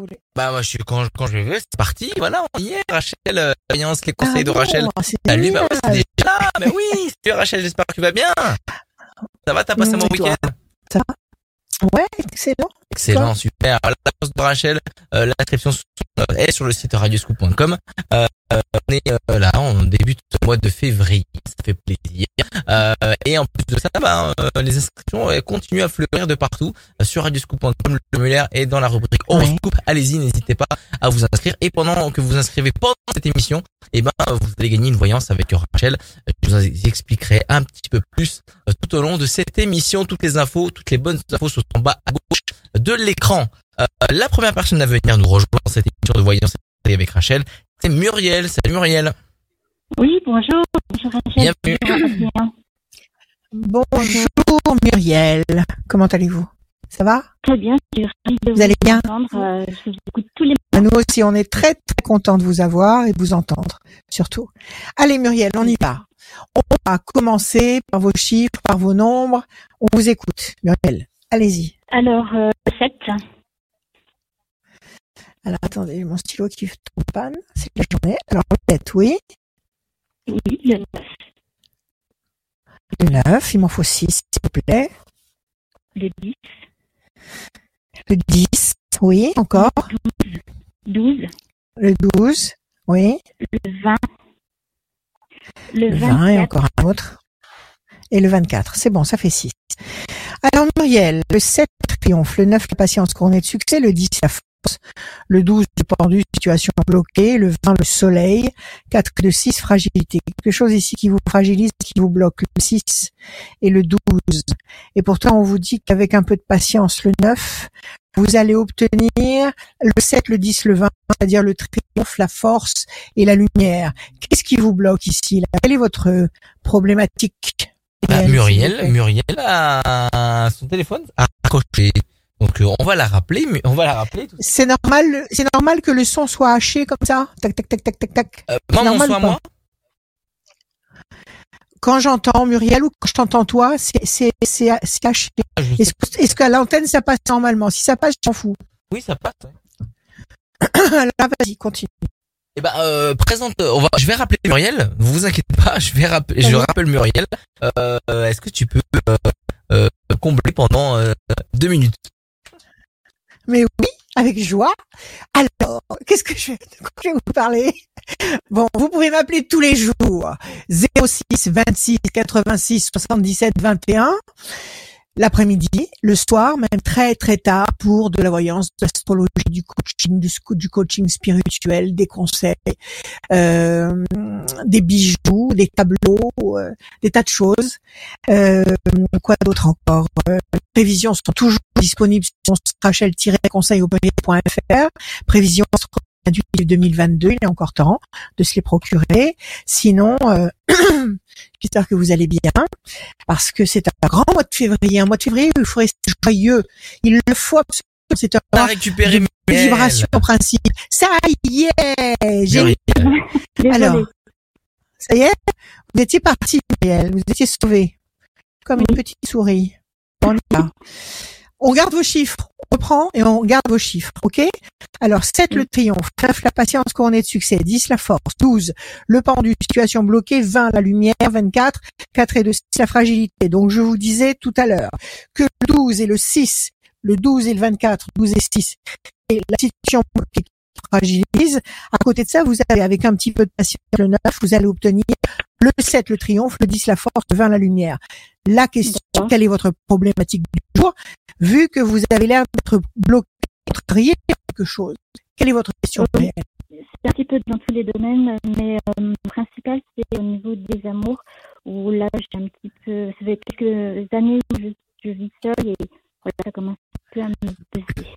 voulez. Bah moi je suis quand, quand je veux, c'est parti, voilà, on y est, Rachel, euh, voyance, les conseils Ah de bon, Rachel. Salut, bah ouais, c'est déjà là, mais oui, salut Rachel, j'espère que tu vas bien. Ça va, t'as passé un bon Et toi week-end? Ouais, excellent. Excellent, super. La réponse de Rachel, euh, l'inscription est sur le site radioscoop.com. Euh, on est euh, là, on débute le mois de février, ça fait plaisir. Euh, et en plus de ça, bah, euh, les inscriptions continuent à fleurir de partout sur radioscoop.com. Le formulaire est dans la rubrique horoscope. Allez-y, n'hésitez pas à vous inscrire. Et pendant que vous inscrivez pendant cette émission, eh ben, vous allez gagner une voyance avec Rachel. Je vous expliquerai un petit peu plus tout au long de cette émission. Toutes les infos, toutes les bonnes infos sont en bas à gauche de l'écran. Euh, la première personne à venir nous rejoindre dans cette émission de voyance avec Rachel, c'est Muriel. Salut Muriel. Oui, bonjour. Bonjour Rachel. Bienvenue. Bonjour, Muriel. Comment allez-vous? Ça va? Très bien, je suis ravie de Vous allez bien? entendre. Euh, je vous écoute tous les À Nous aussi, on est très très content de vous avoir et de vous entendre, surtout. Allez Muriel, on y va. On va commencer par vos chiffres, par vos nombres. On vous écoute, Muriel. Allez-y. Alors, euh, 7, Alors attendez, mon stylo qui tombe panne. C'est la journée. Alors peut-être oui. oui, le 9, Le 9, il m'en faut 6, s'il vous plaît. le 10, Le 10, oui, encore. 12, Le 12, oui. le 20, le Le 20 et 24, encore un autre. Et le 24. C'est bon, ça fait 6. Alors Muriel, le 7 triomphe, le 9 la patience couronnée de succès, le 10 la force, le 12 le pendu, situation bloquée, le 20 le soleil, 4 de 6 fragilité. Quelque chose ici qui vous fragilise, qui vous bloque, le 6 et le 12. Et pourtant on vous dit qu'avec un peu de patience, le 9, vous allez obtenir le 7, le 10, le 20, c'est-à-dire le triomphe, la force et la lumière. Qu'est-ce qui vous bloque ici là? Quelle est votre problématique Bah, Muriel, Muriel, a son téléphone. A accroché. Donc euh, on va la rappeler, mais on va la rappeler. C'est normal, c'est normal que le son soit haché comme ça? Tac tac tac tac tac tac. euh, normal pas? moi? Quand j'entends Muriel ou quand je t'entends toi, c'est c'est c'est c'est haché. Ah, Est-ce qu'à l'antenne ça passe normalement? Si ça passe, je m'en fous. Oui, ça passe. ouais. Alors vas-y, continue. Eh ben, euh, présente. On va. Je vais rappeler Muriel. Vous vous inquiétez pas. Je vais rappeler. Je rappelle Muriel. Euh, Est-ce que tu peux combler pendant euh, deux minutes Mais oui, avec joie. Alors, qu'est-ce que je vais, vous parler? Bon, vous pouvez m'appeler tous les jours. 06 26 86 77 21. L'après-midi, le soir, même très très tard pour de la voyance, de l'astrologie, du coaching, du, du coaching spirituel, des conseils, euh, des bijoux, des tableaux, euh, des tas de choses. Euh, quoi d'autre encore? Euh, Les prévisions sont toujours disponibles sur rachel-conseil Prévisions traduites du 2022, il est encore temps de se les procurer. Sinon, euh, j'espère que vous allez bien, parce que c'est un grand mois de février, un mois de février où il faut rester joyeux. Il le faut absolument. C'est un mois de vibration en principe. Ça y est, j'ai alors, ça y est, vous étiez parti, vous étiez sauvé, comme une petite souris. On garde vos chiffres, reprend et on garde vos chiffres, ok? Alors, 7 le triomphe, 9 la patience couronnée de succès, 10 la force, 12 le pendu, situation bloquée, 20 la lumière, 24, 4 et 2, 6 la fragilité. Donc, je vous disais tout à l'heure que le 12 et le 6, le 12 et le 24, 12 et 6, et la situation bloquée qui fragilise, à côté de ça, vous avez, avec un petit peu de patience, le 9, vous allez obtenir le 7, le triomphe, le 10, la force, le 20, la lumière. La question, quelle est votre problématique du jour, vu que vous avez l'air d'être bloqué, trié quelque chose. Quelle est votre question? C'est un petit peu dans tous les domaines, mais euh, le principal, c'est au niveau des amours, où là, j'ai un petit peu, ça fait quelques années je, je vis seule et voilà, ça commence un peu à me peser.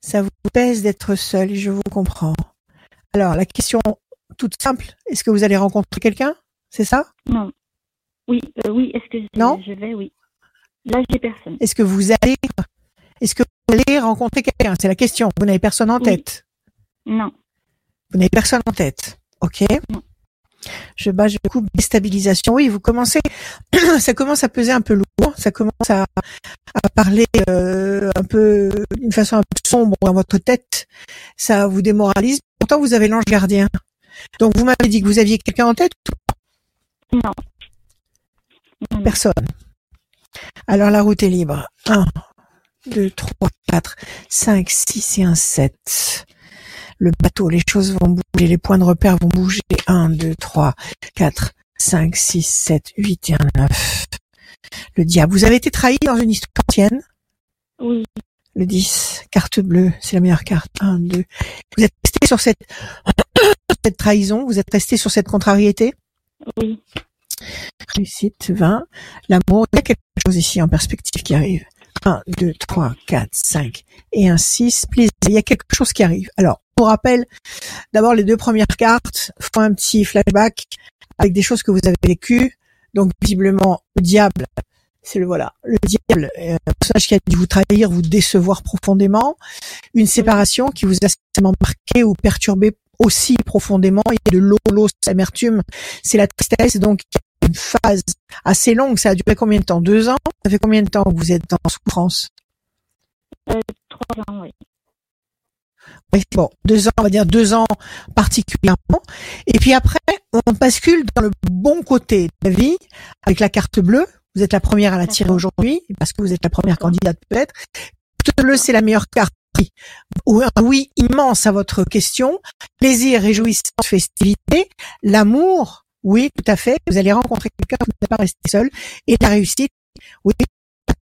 Ça vous pèse d'être seul, je vous comprends. Alors, la question toute simple, est-ce que vous allez rencontrer quelqu'un? C'est ça? Non. Oui, euh, oui, est-ce que je, Non? je vais, oui. Là, j'ai personne. Est-ce que vous allez est-ce que vous allez rencontrer quelqu'un? C'est la question. Vous n'avez personne en Oui. tête. Non. Vous n'avez personne en tête. OK Non. Je bats, je coupe, déstabilisation. Oui, vous commencez, ça commence à peser un peu lourd, ça commence à, à parler euh, un peu d'une façon un peu sombre dans votre tête. Ça vous démoralise. Pourtant, vous avez l'ange gardien. Donc, vous m'avez dit que vous aviez quelqu'un en tête Non. Non, non. Personne. Alors, la route est libre. 1, 2, 3, 4, 5, 6 et un 7. Le bateau, les choses vont bouger, les points de repère vont bouger. 1, 2, 3, 4, 5, 6, 7, 8 et un 9. Le diable. Vous avez été trahi dans une histoire ancienne? Oui, Le 10, carte bleue, c'est la meilleure carte. 1, 2. Vous êtes resté sur cette, cette trahison, vous êtes resté sur cette contrariété? Oui, Réussite 20. L'amour, il y a quelque chose ici en perspective qui arrive. 1, 2, 3, 4, 5 et un 6. Plaisir. Il y a quelque chose qui arrive. Alors, je vous rappelle, d'abord les deux premières cartes font un petit flashback avec des choses que vous avez vécues. Donc, visiblement, le diable, c'est le voilà. Le diable, euh, un personnage qui a dû vous trahir, vous décevoir profondément. Une séparation qui vous a certainement marqué ou perturbé aussi profondément. Il y a de l'eau, l'eau, c'est l'amertume, c'est la tristesse. Donc, une phase assez longue. Ça a duré combien de temps? Deux ans? Ça fait combien de temps que vous êtes en souffrance? Euh, trois ans, oui. Oui, bon, deux ans, on va dire deux ans particulièrement. Et puis après, on bascule dans le bon côté de la vie avec la carte bleue. Vous êtes la première à la tirer aujourd'hui parce que vous êtes la première candidate peut-être. Carte bleue, c'est la meilleure carte. Oui immense à votre question. Plaisir, réjouissance, festivité. L'amour, oui, tout à fait. Vous allez rencontrer quelqu'un, vous n'êtes pas resté seul. Et la réussite, oui,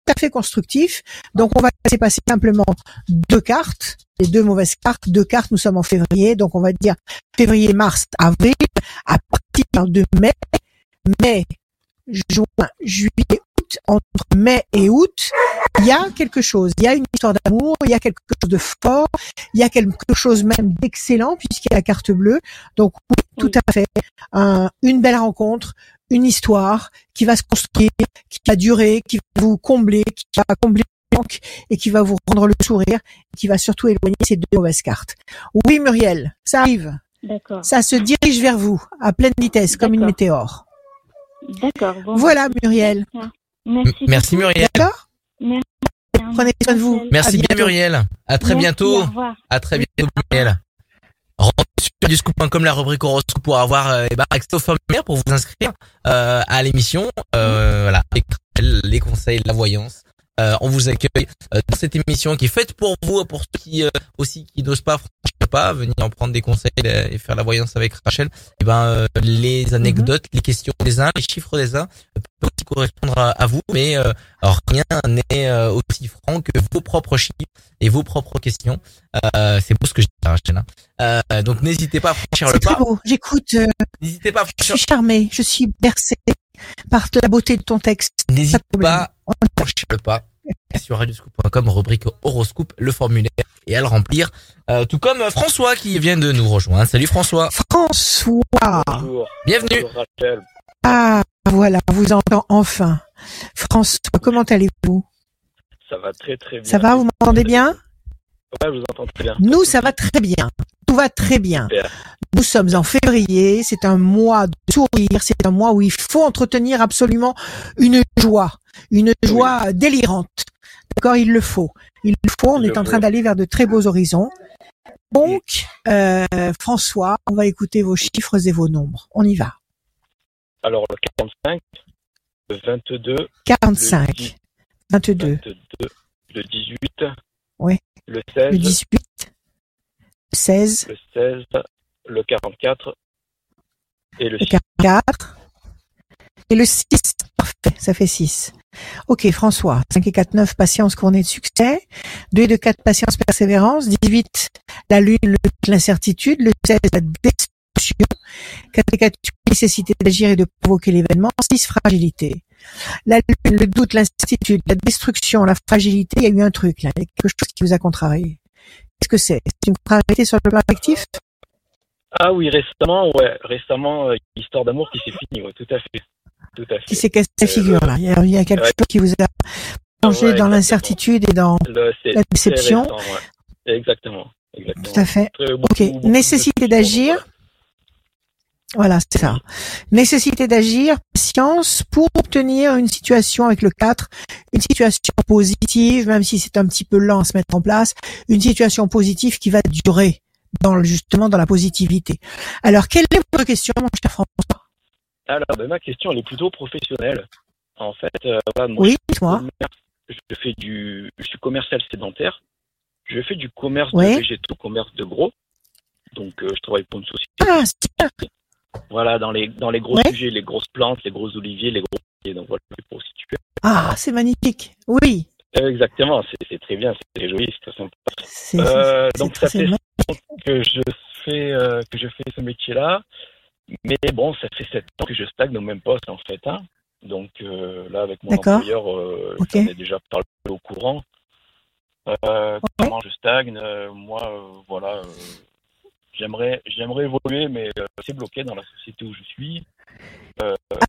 tout à fait constructif. Donc on va laisser passer simplement deux cartes, les deux mauvaises cartes, deux cartes, nous sommes en février, donc on va dire février, mars, avril, à partir de mai, mai, juin, juillet, entre mai et août, il y a quelque chose, il y a une histoire d'amour, il y a quelque chose de fort, il y a quelque chose même d'excellent puisqu'il y a la carte bleue. Donc oui, tout à fait, un- une belle rencontre, une histoire qui va se construire, qui va durer, qui va vous combler, qui va combler le manque et qui va vous rendre le sourire, et qui va surtout éloigner ces deux mauvaises cartes. Oui, Muriel, ça arrive. D'accord. Ça se dirige vers vous à pleine vitesse, comme une météore. D'accord. Bon, Voilà, Muriel. Merci. Muriel. D'accord Merci. Prenez soin de vous. Merci À bien bientôt. Muriel. À très Merci, bientôt. Au revoir. À très bientôt Muriel. Rendez sur radioscoop.com la rubrique horoscope pour avoir euh, eh ben, accès au formulaire pour vous inscrire euh, à l'émission. Euh, voilà, les, les conseils, la voyance. Euh, on vous accueille euh, dans cette émission qui est faite pour vous, pour ceux qui euh, aussi qui n'osent pas franchir le pas, venir en prendre des conseils euh, et faire la voyance avec Rachel. Et ben euh, les anecdotes, les questions des uns, les chiffres des uns euh, peuvent aussi correspondre à, à vous, mais euh, alors rien n'est euh, aussi franc que vos propres chiffres et vos propres questions. Euh, c'est beau ce que je dis, Rachel. hein. Euh, donc n'hésitez pas à franchir le pas. beau. J'écoute. N'hésitez pas à je franchir, suis charmée. Je suis bercée par la beauté de ton texte. n'hésitez problème. pas le pas sur radioscoop.com, rubrique horoscope, le formulaire et à le remplir. Euh, tout comme François qui vient de nous rejoindre. Salut François. François. Bonjour. Bienvenue. Bonjour Rachel. Ah, voilà, on vous entend enfin. François, comment allez-vous? Ça va très très bien. Ça va, vous m'entendez bien? Ouais, je vous entends très bien. Nous, ça va très bien. Tout va très bien. Super. Nous sommes en février, c'est un mois de sourire, c'est un mois où il faut entretenir absolument une joie, une joie délirante. D'accord, il le faut. Il le faut, on Il est en train d'aller vers de très beaux horizons. Donc, euh, François, on va écouter vos chiffres et vos nombres. On y va. Alors le 45, le 22, 45, 22, 22, le 18, Ouais. Le 16, le 18, le 16, le 16, le 44 et le le 6. 44 et le 6. Parfait, ça fait 6. Ok, François. 5 et 4, 9, patience couronnée de succès. 2 et 2, 4, patience, persévérance. 18, la lune, l'incertitude. Le 16, la destruction. 4 et 4, nécessité d'agir et de provoquer l'événement. 6, fragilité. La lune, le doute, l'incertitude, la destruction, la fragilité, il y a eu un truc là. Il y a quelque chose qui vous a contrarié. Qu'est-ce que c'est? C'est une contrariété sur le plan affectif? Ah oui, récemment, ouais, récemment, euh, histoire d'amour qui s'est finie, ouais, tout à fait. Tout à fait. qui s'est cassé la Euh, figure là. Il y a, il y a quelque ouais. chose qui vous a plongé Ouais, dans l'incertitude et dans Le- la déception. récent. Exactement. Exactement. tout à fait. Très- Ok. beaucoup, beaucoup Nécessité d'agir. Voilà. C'est ça. Nécessité d'agir, patience pour obtenir une situation avec le 4, une situation positive, même si c'est un petit peu lent à se mettre en place, une situation positive qui va durer dans le- justement dans la positivité. Alors, quelle est votre question, mon cher François? Alors, ben, ma question, elle est plutôt professionnelle. En fait, euh, voilà, moi, Oui, je, fais du, je suis commercial sédentaire. Je fais du commerce de végétaux, commerce de gros. Donc, euh, je travaille pour une société. Ah. Voilà, dans les, dans les gros Ouais. sujets, les grosses plantes, les gros oliviers, les gros oliviers. Donc, voilà, pour situer. Ah, c'est magnifique. Oui, Euh, Exactement, c'est très bien, c'est très joli, c'est Euh, c'est- donc, ça fait que je fais euh, que je fais ce métier-là. Mais bon, ça fait sept ans que je stagne au même poste en fait. Hein. Donc euh, là, avec mon employeur, euh, Ok. j'en ai déjà parlé au courant. Euh, Comment je stagne Moi, voilà, j'aimerais j'aimerais évoluer, mais euh, c'est bloqué dans la société où je suis.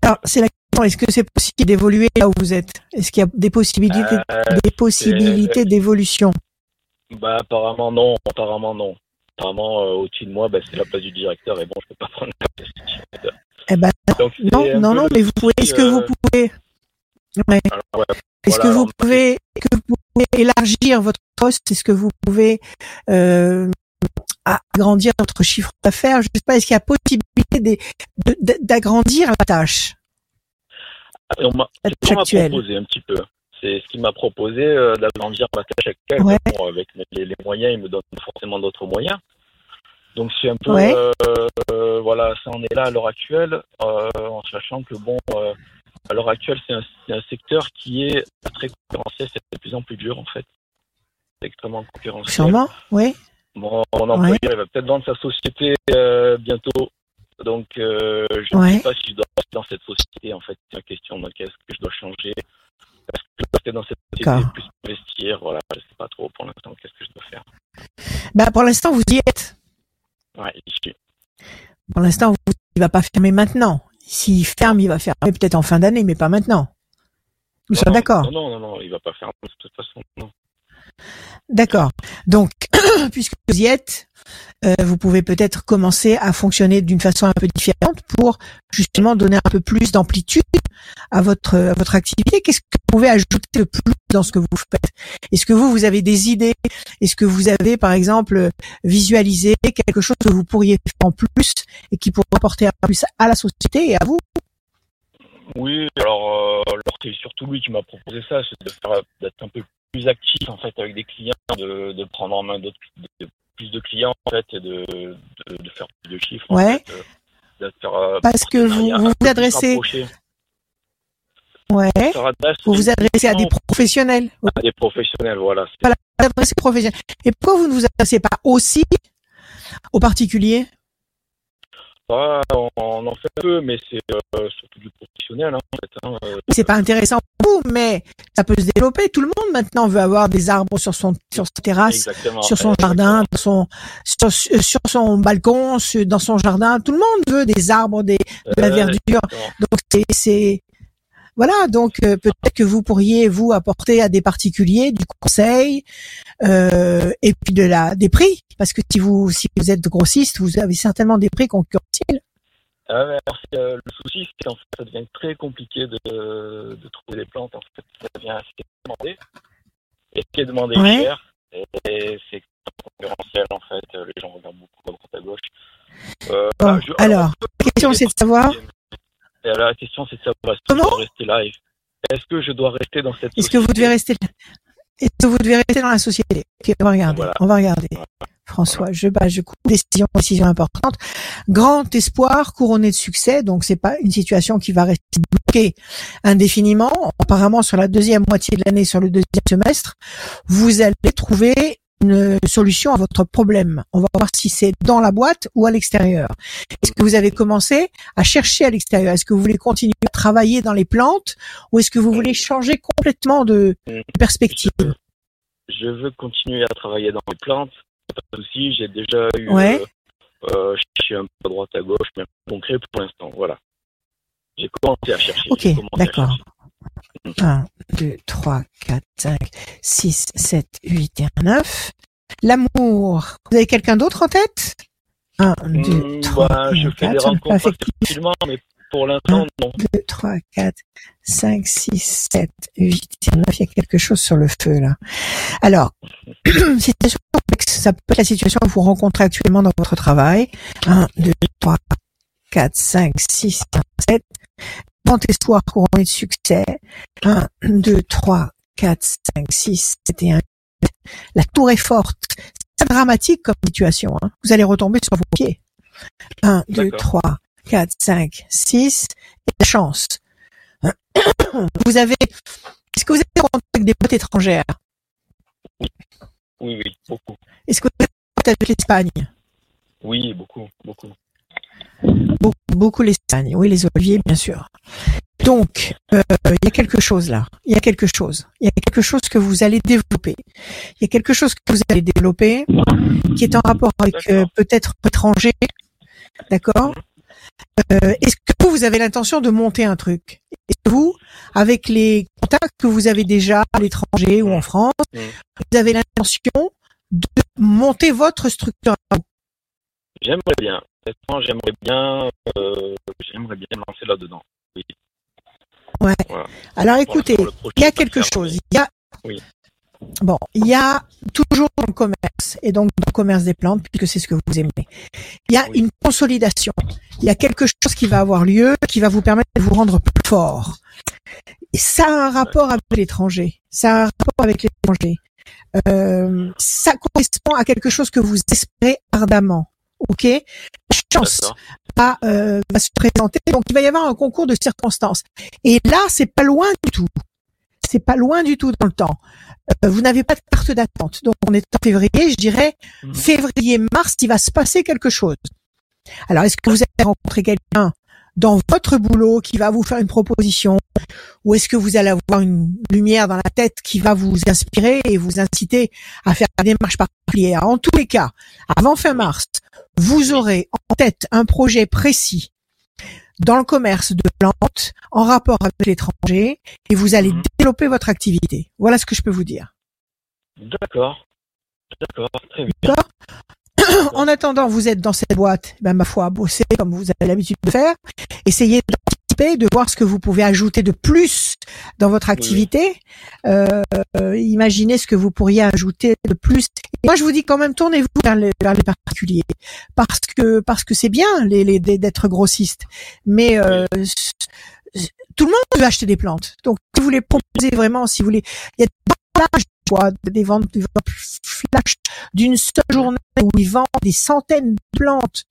Alors, c'est la question, est-ce que c'est possible d'évoluer là où vous êtes? Est-ce qu'il y a des possibilités, Euh, des possibilités d'évolution? Bah apparemment non, apparemment non. Apparemment euh, au-dessus de moi, bah, c'est la place du directeur et bon, je peux pas prendre la place du directeur. Eh ben, Donc, non, non, non, mais vous pouvez, est-ce que vous euh, pouvez, ouais. alors, ouais, est-ce voilà, que vous alors, pouvez, que vous pouvez élargir votre poste? Est-ce que vous pouvez euh, agrandir votre chiffre d'affaires Je sais pas, est-ce qu'il y a possibilité d'agrandir la tâche, Et on m'a proposé un petit peu. C'est ce qu'il m'a proposé euh, d'agrandir ma tâche actuelle. Ouais. Mais bon, avec les, les moyens, il me donne forcément d'autres moyens. Donc c'est un peu Ouais. euh, euh, voilà, ça en est là à l'heure actuelle, euh, en sachant que bon, à l'heure actuelle, c'est un, un secteur qui est très concurrentiel, c'est de plus en plus dur en fait. C'est extrêmement concurrentiel. Sûrement, oui. Mon, mon employeur, il va peut-être vendre sa société euh, bientôt. Donc, euh, je ne Ouais. sais pas si je dois rester dans cette société, en fait. C'est la question. Donc, est-ce que je dois changer Est-ce que je dois rester dans cette société, plus investir? Voilà, je sais pas trop pour l'instant. Qu'est-ce que je dois faire Ben, pour l'instant, vous y êtes. Ouais, je suis- Pour l'instant, vous, il va pas fermer maintenant. S'il ferme, il va fermer peut-être en fin d'année, mais pas maintenant. Nous Non, sommes d'accord? Non, non, non, non, il va pas faire de toute façon. Non. D'accord. Donc, puisque vous y êtes, euh, vous pouvez peut-être commencer à fonctionner d'une façon un peu différente pour justement donner un peu plus d'amplitude à votre activité. Qu'est-ce que vous pouvez ajouter de plus dans ce que vous faites? Est-ce que vous vous avez des idées? Est-ce que vous avez par exemple visualisé quelque chose que vous pourriez faire en plus et qui pourrait apporter un plus à la société et à vous? Oui, alors, euh, c'est surtout lui qui m'a proposé ça, c'est de faire d'être un peu plus actif en fait avec des clients, de, de prendre en main d'autres de- plus de clients en fait et de, de, de faire plus de chiffres. en Ouais. fait, euh, de faire, euh, Parce que vous vous, adressez, ouais, vous vous adressez à des professionnels. à des professionnels, voilà. adressez professionnels. Et pourquoi vous ne vous adressez pas aussi aux particuliers? Ah, on, on en fait un peu, mais c'est euh, surtout du professionnel. Hein, en fait, hein, euh, C'est pas intéressant pour vous, mais ça peut se développer. Tout le monde maintenant veut avoir des arbres sur son sur sa terrasse, exactement. sur son Euh, jardin, dans son sur, sur son balcon, sur- dans son jardin. Tout le monde veut des arbres, des de la euh, verdure. exactement. Donc c'est c'est voilà. Donc euh, peut-être que vous pourriez vous apporter à des particuliers du conseil euh, et puis de la des prix, parce que si vous si vous êtes grossiste, vous avez certainement des prix concurrentiels. Ah, alors, euh, le souci, c'est qu'en fait, ça devient très compliqué de, de trouver des plantes. En fait, ça devient est demandé. Et ce qui est demandé Ouais. Et c'est concurrentiel, en fait. Euh, Les gens regardent beaucoup à droite à gauche. Euh, Bon, je- alors, la question c'est de savoir Et la question, c'est de savoir est-ce que je dois rester là Est-ce que je dois rester dans cette Est-ce que vous devez rester Est-ce que vous devez rester dans la société? On va regarder. Voilà. On va regarder. François, je bats, je coupe. Décision, décision importante. Grand espoir couronné de succès. Donc c'est pas une situation qui va rester bloquée indéfiniment. Apparemment sur la deuxième moitié de l'année, sur le deuxième semestre, vous allez trouver une solution à votre problème. On va voir si c'est dans la boîte ou à l'extérieur. Est-ce que vous avez commencé à chercher à l'extérieur? Est-ce que vous voulez continuer à travailler dans les plantes ou est-ce que vous voulez changer complètement de perspective? Je veux continuer à travailler dans les plantes. Pas de souci, j'ai déjà eu. Ouais. Euh, euh, je suis un peu à droite à gauche, mais concret pour l'instant. Voilà. J'ai commencé à chercher. Ok, d'accord. chercher. 1, 2, 3, 4, 5, 6, 7, 8 et 9. L'amour. Vous avez quelqu'un d'autre en tête? 1, 2, Hmm, 3, bah, je fais des 4. Ça n'est pas rencontres facilement, mais pour l'instant, non. 2, 3, 4, 5, 6, 7, 8 et 9. Il y a quelque chose sur le feu, là. Alors, situation complexe. Ça peut être la situation que vous rencontrez actuellement dans votre travail. 1, 2, 3, 4, 5, 6, 7. Grand espoir couronné de succès. 1, 2, 3, 4, 5, 6, 7 et 1. La tour est forte. C'est dramatique comme situation. Hein. Vous allez retomber sur vos pieds. 1, 2, D'accord. 3, 4, 5, 6. Et la chance. Vous avez... Est-ce que vous êtes en contact avec des potes étrangères? Oui, oui, beaucoup. Est-ce que vous êtes en contact avec l'Espagne? Oui, beaucoup, beaucoup. Beaucoup, beaucoup l'Espagne. Oui, les oliviers, bien sûr. Donc, euh, il y a quelque chose là. Il y a quelque chose. Il y a quelque chose que vous allez développer. Il y a quelque chose que vous allez développer qui est en rapport avec euh, peut-être étranger. D'accord? Euh, Est-ce que vous, vous avez l'intention de monter un truc? Est-ce que vous, avec les contacts que vous avez déjà à l'étranger ou en France, vous avez l'intention de monter votre structure? J'aimerais bien. J'aimerais bien, euh, j'aimerais bien lancer là-dedans. Alors écoutez, il y a quelque chose. Il y a Oui. Bon, il y a toujours dans le commerce et donc dans le commerce des plantes puisque c'est ce que vous aimez. Il y a Oui. une consolidation. Il y a quelque chose qui va avoir lieu qui va vous permettre de vous rendre plus fort. Et ça a un rapport avec l'étranger. Ça a un rapport avec l'étranger. Euh, ça correspond à quelque chose que vous espérez ardemment. Ok? La chance va, euh, va se présenter. Donc il va y avoir un concours de circonstances. Et là, c'est pas loin du tout. C'est pas loin du tout dans le temps. Euh, vous n'avez pas de carte d'attente. Donc on est en février, je dirais Mhm. février-mars, il va se passer quelque chose. Alors est-ce que vous avez rencontré quelqu'un dans votre boulot qui va vous faire une proposition? Ou est-ce que vous allez avoir une lumière dans la tête qui va vous inspirer et vous inciter à faire une démarche particulière En tous les cas, avant fin mars, vous aurez en tête un projet précis dans le commerce de plantes en rapport avec l'étranger et vous allez Mhm. développer votre activité. Voilà ce que je peux vous dire. D'accord. D'accord, très bien. D'accord En attendant, vous êtes dans cette boîte, ben, ma foi, bossez comme vous avez l'habitude de faire. Essayez de voir ce que vous pouvez ajouter de plus dans votre activité. Euh, euh, imaginez ce que vous pourriez ajouter de plus. Et moi, je vous dis quand même, tournez-vous vers les, vers les particuliers, parce que parce que c'est bien les, les d'être grossiste, mais euh, tout le monde veut acheter des plantes. Donc, si vous les proposez vraiment, si vous voulez, il y a des quoi, des ventes, des ventes flash d'une seule journée où ils vendent des centaines de plantes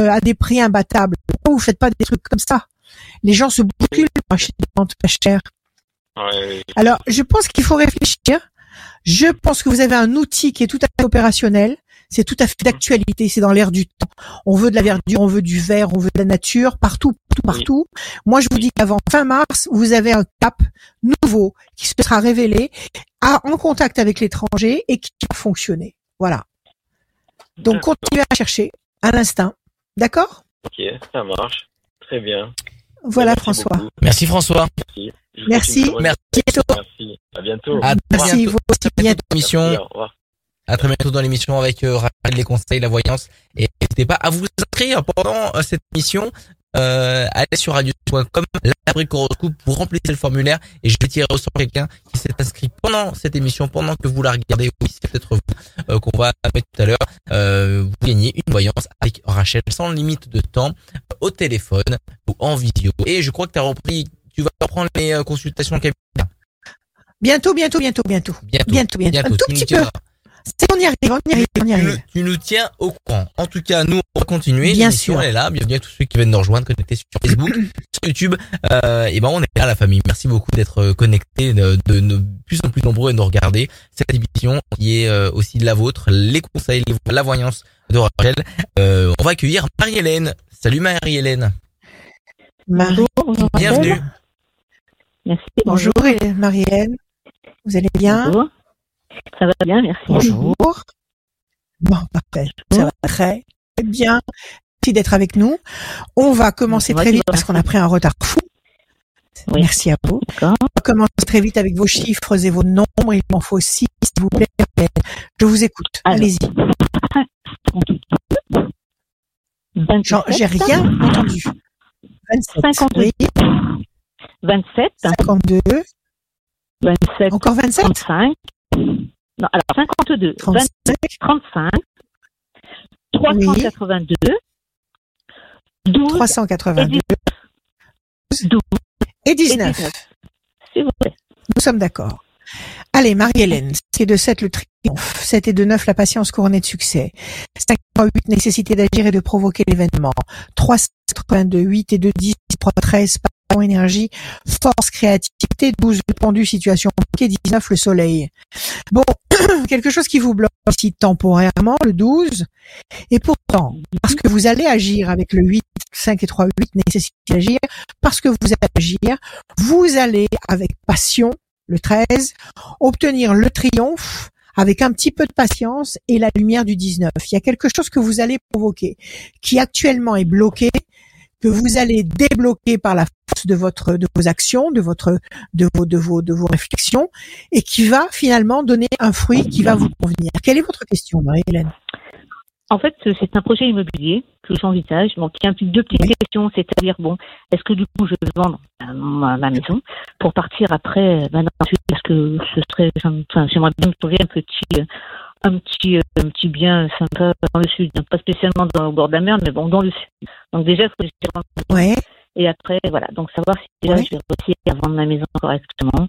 euh, à des prix imbattables. Pourquoi vous faites pas des trucs comme ça? Les gens se bousculent pour acheter des plantes pas chères. Ouais, Alors, je pense qu'il faut réfléchir. Je pense que vous avez un outil qui est tout à fait opérationnel. C'est tout à fait d'actualité. C'est dans l'air du temps. On veut de la verdure, on veut du vert, on veut de la nature, partout, partout, partout. Moi, je vous dis qu'avant fin mars, vous avez un cap nouveau qui se sera révélé à, en contact avec l'étranger et qui va fonctionner. Voilà. Donc, continuez à chercher à l'instinct. D'accord? Ok, ça marche. Très bien. Voilà, Merci François. beaucoup. Merci François. Merci. Merci. Merci. À bientôt. À Merci, bientôt. vous aussi. À Bientôt. Merci, au revoir. À très bientôt dans l'émission avec euh, Raphaël, les conseils, la voyance. Et n'hésitez pas à vous inscrire pendant euh, cette émission. Euh, allez sur radio.com, la rubrique horoscope, vous remplissez le formulaire et je vais tirer au sort quelqu'un qui s'est inscrit pendant cette émission, pendant que vous la regardez. Oui, c'est peut-être vous euh, qu'on va mettre tout à l'heure. Euh, vous gagnez une voyance avec Rachel sans limite de temps euh, au téléphone ou en visio. Et je crois que tu as repris, tu vas reprendre les euh, consultations cabinet. Bientôt, bientôt, bientôt, bientôt. bientôt. Bientôt, bientôt. Un tout petit peu. On y arrive, on y arrive, on y tu, arrive. nous, tu nous tiens au courant. En tout cas, nous, on va continuer. Bien sûr. Elle est là. Bienvenue à tous ceux qui viennent nous rejoindre, connectés sur Facebook, sur YouTube. Euh, et ben, on est là, la famille. Merci beaucoup d'être euh, connectés, de, de, de plus en plus nombreux à nous regarder. Cette émission qui est euh, aussi la vôtre, les conseils, les- la voyance de Rachel. Euh, on va accueillir Marie-Hélène. Salut Marie-Hélène. Marie, Bonjour, Bienvenue. Merci. bonjour, Marielle. Vous allez bien? Bonjour. Ça va bien, merci. Bonjour. Bon, parfait. Ça va très bien. Merci d'être avec nous. On va commencer très vite parce qu'on a pris un retard fou. Oui. Merci à vous. On va commencer très vite avec vos chiffres et vos nombres. Il m'en faut six, s'il vous plaît. Je vous écoute. Allez-y. J'ai 27, rien entendu. 27. 52. Oui. 27, 52. 27, Encore 27. 35. Non, alors 52, 35. 35, 382, 12 382. 12 Et et 19. 19. S'il vous plaît. Nous sommes d'accord. Allez, Marie-Hélène, c'est de 7 le triomphe, 7 et de 9 la patience couronnée de succès, 5 3 8 nécessité d'agir et de provoquer l'événement, 3 82 8 et 2 10 3 13 énergie, force créativité, 12 le pendu situation bloquée, 19 le soleil. Bon, quelque chose qui vous bloque ici temporairement, le 12, et pourtant, parce que vous allez agir avec le 8, 5 et 3 8 nécessité d'agir, parce que vous allez agir, vous allez avec passion le 13, obtenir le triomphe avec un petit peu de patience et la lumière du 19. Il y a quelque chose que vous allez provoquer, qui actuellement est bloqué, que vous allez débloquer par la de votre, de vos actions, de votre, de vos, de vos, de vos réflexions, et qui va finalement donner un fruit qui va vous convenir. Quelle est votre question, Marie-Hélène? En fait, euh, c'est un projet immobilier que j'envisage, bon, qui implique deux petites Oui. questions, c'est-à-dire, bon, est-ce que du coup je vais vendre euh, ma, ma maison pour partir après, euh, ben, dans le sud, parce que ce serait, enfin, j'aimerais bien me trouver un petit, euh, un petit, euh, un petit bien sympa dans le sud, pas spécialement dans, au bord de la mer, mais bon, dans le sud. Donc déjà, il faut que je rentre Ouais. Et après, voilà, donc savoir si déjà Ouais. je vais réussir à vendre ma maison correctement.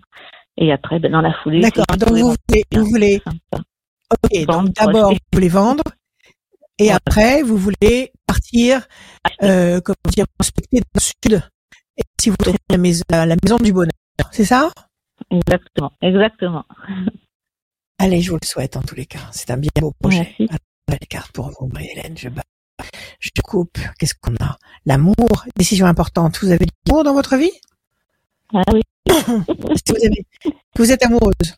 Et après, ben, dans la foulée, D'accord. Donc vous voulez, vous voulez, ok. Vendre, Donc d'abord vous voulez vendre, et Ouais. après vous voulez partir, euh, comment dire, prospecter dans le sud. Et si vous trouvez la maison, la, maison du bonheur, c'est ça? Exactement, exactement. Allez, je vous le souhaite en tous les cas. C'est un bien beau projet. Merci. Alors, les cartes pour vous, Marie-Hélène. Je bats. Je coupe. Qu'est-ce qu'on a? L'amour, décision importante. Vous avez de l'amour dans votre vie? Ah oui, Est-ce que vous, avez- vous êtes amoureuse?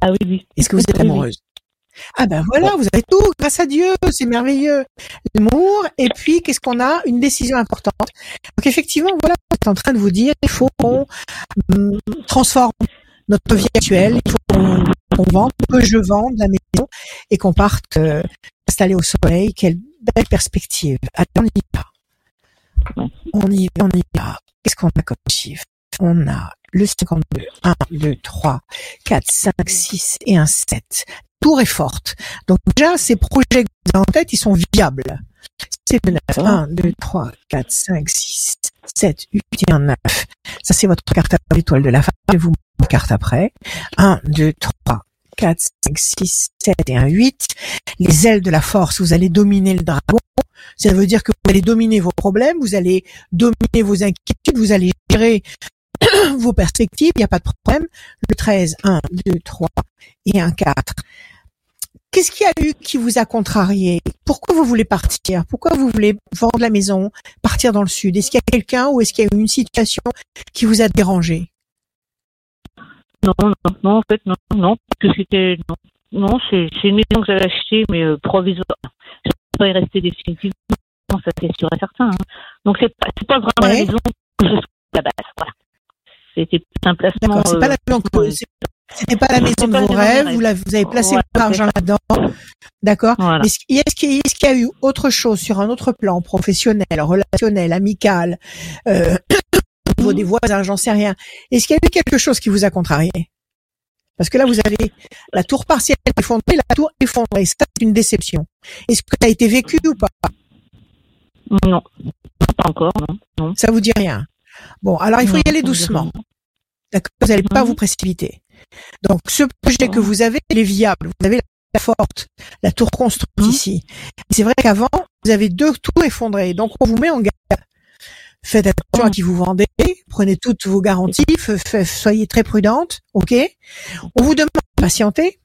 Ah oui, oui. Est-ce que vous êtes amoureuse? Ah ben voilà, vous avez tout, grâce à Dieu, c'est merveilleux. L'amour, et puis qu'est-ce qu'on a? Une décision importante. Donc effectivement, voilà, vous êtes en train de vous dire, il faut qu'on hum, transforme notre vie actuelle, il faut qu'on vende, que je vende la maison et qu'on parte euh, s'installer au soleil. Quelle belle perspective. Allez, on y va. On y va, on y va. Qu'est-ce qu'on a comme chiffre? On a le 52, 1, 2, 3, 4, 5, 6 et un 7. Tour est forte. Donc déjà, ces projets que vous avez en tête, ils sont viables. C'est le 9. 1, 2, 3, 4, 5, 6, 7, 8 et un 9. Ça, c'est votre carte à l'étoile de la femme. Je vais vous montrer une carte après. 1, 2, 3, 4, 5, 6, 7 et un 8. Les ailes de la force, vous allez dominer le dragon. Ça veut dire que vous allez dominer vos problèmes, vous allez dominer vos inquiétudes, vous allez gérer vos perspectives, il n'y a pas de problème. Le 13, 1, 2, 3 et un 4. Qu'est-ce qu'il y a eu qui vous a contrarié? Pourquoi vous voulez partir? Pourquoi vous voulez vendre la maison, partir dans le sud? Est-ce qu'il y a quelqu'un ou est-ce qu'il y a eu une situation qui vous a dérangé? Non, non, non, en fait, non, non, parce que c'était, non, non, c'est, une maison que j'avais achetée, mais euh, provisoire. Je ne pas y rester définitivement, ça c'est sûr et certain. hein. Donc c'est pas, c'est pas vraiment Ouais. la maison que je souhaite à la base, voilà. C'était un placement. D'accord, c'est pas la maison que c'était pas la maison de vos rêves, vous, vous avez placé Ouais, votre argent là-dedans, d'accord? Voilà. Est-ce qu'il y, qu'il y a eu autre chose sur un autre plan, professionnel, relationnel, amical, euh, niveau des voisins, j'en sais rien. Est-ce qu'il y a eu quelque chose qui vous a contrarié? Parce que là, vous avez la tour partielle effondrée, la tour effondrée. Ça, c'est une déception. Est-ce que ça a été vécu ou pas? Non, pas encore, non. non. Ça vous dit rien Bon, alors il faut y aller doucement. D'accord? Vous n'allez pas Mhm. vous précipiter. Donc, ce projet que Mhm. vous avez, il est viable. Vous avez la forte, la tour construite Mhm. ici. C'est vrai qu'avant, vous avez deux tours effondrées. Donc, on vous met en garde. Faites attention à Mhm. qui vous vendez. Prenez toutes vos garanties. soyez très prudente. OK? On vous demande de patienter.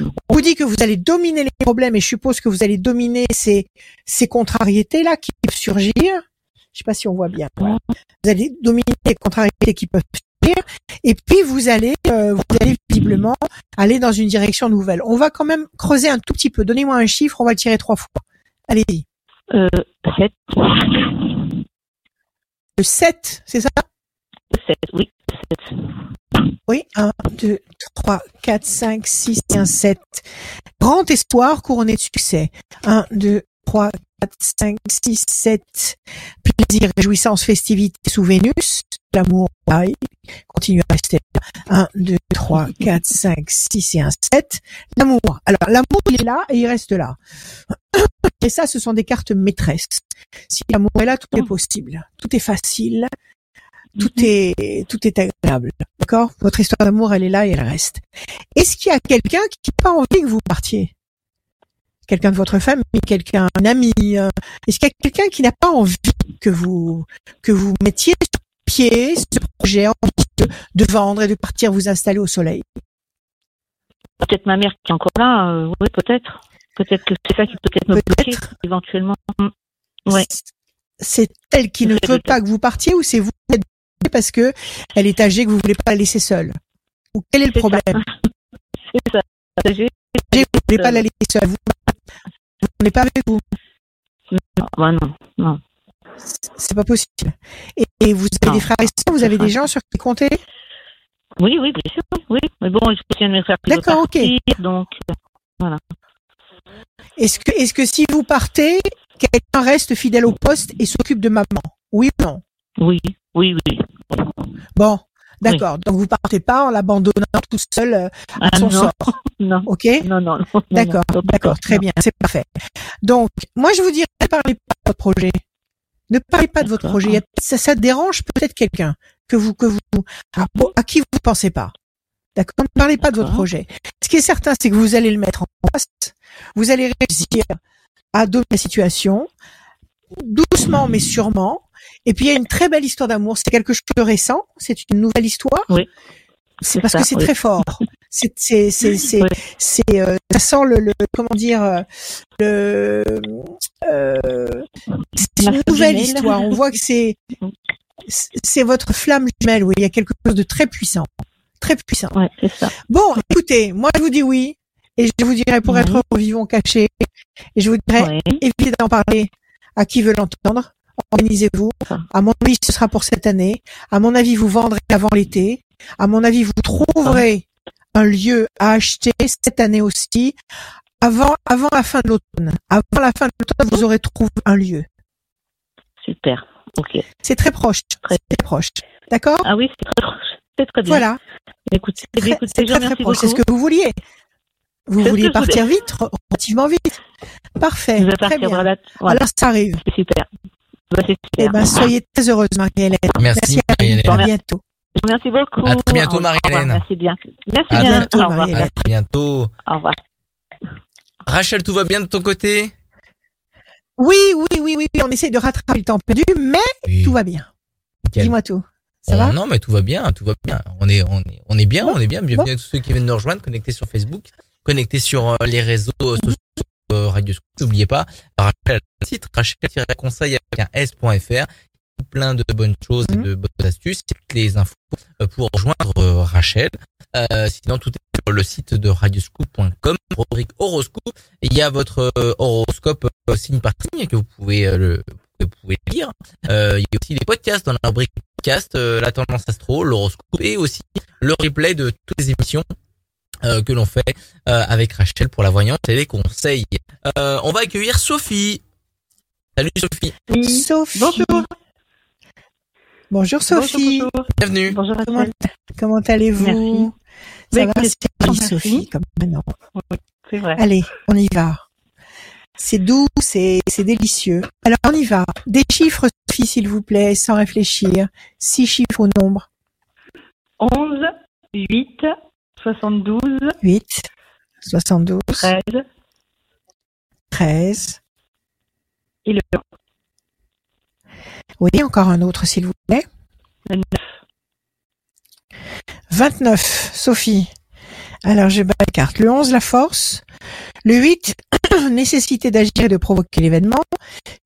On vous dit que vous allez dominer les problèmes et je suppose que vous allez dominer ces, ces contrariétés-là qui peuvent surgir. Je sais pas si on voit bien. Voilà. Vous allez dominer les contrariétés qui peuvent surgir et puis vous allez, euh, vous allez visiblement aller dans une direction nouvelle. On va quand même creuser un tout petit peu. Donnez-moi un chiffre, on va le tirer trois fois. Allez-y. Euh, 7, Le 7, c'est ça? 7, oui, 7. Oui, 1, 2, 3, 4, 5, 6 et un 7. Grand espoir couronné de succès. 1, 2, 3, 5, 6, 7. Plaisir, réjouissance, festivité sous Vénus. L'amour, pareil. Continue à rester là. 1, 2, 3, 4, 5, 6 et 1, 7. L'amour. Alors, l'amour, il est là et il reste là. Et ça, ce sont des cartes maîtresses. Si l'amour est là, tout est possible. Tout est facile. Tout est, tout est agréable. D'accord? Votre histoire d'amour, elle est là et elle reste. Est-ce qu'il y a quelqu'un qui n'a pas envie que vous partiez? quelqu'un de votre famille, quelqu'un, un ami. euh, Est-ce qu'il y a quelqu'un qui n'a pas envie que vous que vous mettiez sur pied ce projet de, vendre et de partir vous installer au soleil Peut-être ma mère qui est encore là, euh, oui, peut-être. Peut-être que c'est ça qui peut peut-être me bloquer, Peut-être. éventuellement. Mm. Ouais. C'est elle qui ne veut pas que vous partiez ou c'est vous qui êtes parce que elle est âgée que vous voulez pas la laisser seule? Ou quel est le problème? C'est ça. J'ai- Vous voulez pas la laisser seule Vous vous n'êtes pas avec vous Non, bah non, non. C'est pas possible. Et, et vous avez Non. des frères et sœurs Vous avez des gens sur qui compter? Oui, oui, bien sûr, oui. Mais bon, il faut bien me faire D'accord, ok. Donc, euh, Est-ce que est-ce que si vous partez, quelqu'un reste fidèle au poste et s'occupe de maman? Oui ou non? Oui, oui, oui. Bon, d'accord. Donc vous partez pas en l'abandonnant tout seul euh, à Ah, son non, sort. non, Ok? Non, non, D'accord, d'accord, très bien, c'est parfait. Donc, moi je vous dirais, ne parlez pas de votre projet. Ne parlez pas de votre projet. Ça, ça dérange peut-être quelqu'un que vous, que vous, à, à qui vous ne pensez pas. D'accord? Ne parlez pas de votre projet. Ce qui est certain, c'est que vous allez le mettre en place. Vous allez réussir à dominer la situation, doucement mais sûrement. Et puis il y a une très belle histoire d'amour. C'est quelque chose de récent. C'est une nouvelle histoire. Oui. C'est C'est parce ça, que c'est oui. très fort. C'est, c'est, c'est, c'est, euh, ça sent le, le comment dire, euh, le, euh, c'est une nouvelle histoire. On voit que c'est, c'est votre flamme jumelle. Oui, il y a quelque chose de très puissant, très puissant. Ouais, c'est ça. Bon, écoutez, moi je vous dis oui, et je vous dirais pour être vivons cachés, et je vous dirais Ouais. évitez d'en parler à qui veut l'entendre. Organisez-vous. À mon avis, ce sera pour cette année. À mon avis, vous vendrez avant l'été. À mon avis, vous trouverez un lieu à acheter cette année aussi. Avant, avant la fin de l'automne. Avant la fin de l'automne, vous aurez trouvé un lieu. Super. Ok. C'est très proche. Très proche. D'accord? Ah oui, c'est très proche. C'est très bien. Voilà. Écoutez, C'est très, écoutez, très, vous très proche. C'est ce que vous vouliez. Vous vouliez partir vite, relativement vite. Parfait. Je vais Très partir bien. voilà. Alors, ça arrive. C'est super. Bah, Eh super. ben, soyez très heureuse, Marie-Hélène. Merci, à vous. Marie-Hélène. À bientôt. Merci beaucoup. À très bientôt, Au revoir. Marie-Hélène. Merci bien. Merci À bien. bientôt, Au revoir. À très bientôt. Au revoir. Rachel, tout va bien de ton côté? Oui, oui, oui, oui, on essaye de rattraper le temps perdu, mais Oui. tout va bien. Dis-moi tout. Ça va? Non, mais tout va bien, tout va bien. On est, on est, on est bien, Bon, on est bien. Bienvenue bon. à tous ceux qui viennent nous rejoindre, connectés sur Facebook, connectés sur euh, les réseaux euh, sociaux, euh, Radio Scoop. N'oubliez pas, Rachel, site rachel-conseil avec un s.fr. Plein de bonnes choses et Mhm. de bonnes astuces, toutes les infos euh, pour rejoindre euh, Rachel. Euh, sinon, tout est sur le site de radioscoop.com, rubrique horoscope. Il y a votre euh, horoscope signe par signe que vous pouvez le, que vous pouvez lire. Euh, il y a aussi les podcasts dans la rubrique podcast, euh, la tendance astro, l'horoscope et aussi le replay de toutes les émissions euh, que l'on fait euh, avec Rachel pour la voyante et les conseils. Euh, on va accueillir Sophie. Salut Sophie, Sophie. Bonjour. Bonjour Sophie. Bonjour, bonjour. bienvenue. Bonjour à Comment, tous. comment allez-vous? Ça Bah, va, merci. Sophie, comme maintenant. C'est vrai. Allez, on y va. C'est doux, c'est c'est délicieux. Alors on y va. Des chiffres, Sophie, s'il vous plaît, sans réfléchir. Six chiffres au nombre. 11, 8, 72, 8, 72, 13 13. et le Oui, encore un autre, s'il vous plaît. 9. 29, Sophie. Alors, je bats la carte. Le 11, la force. Le 8, nécessité d'agir et de provoquer l'événement.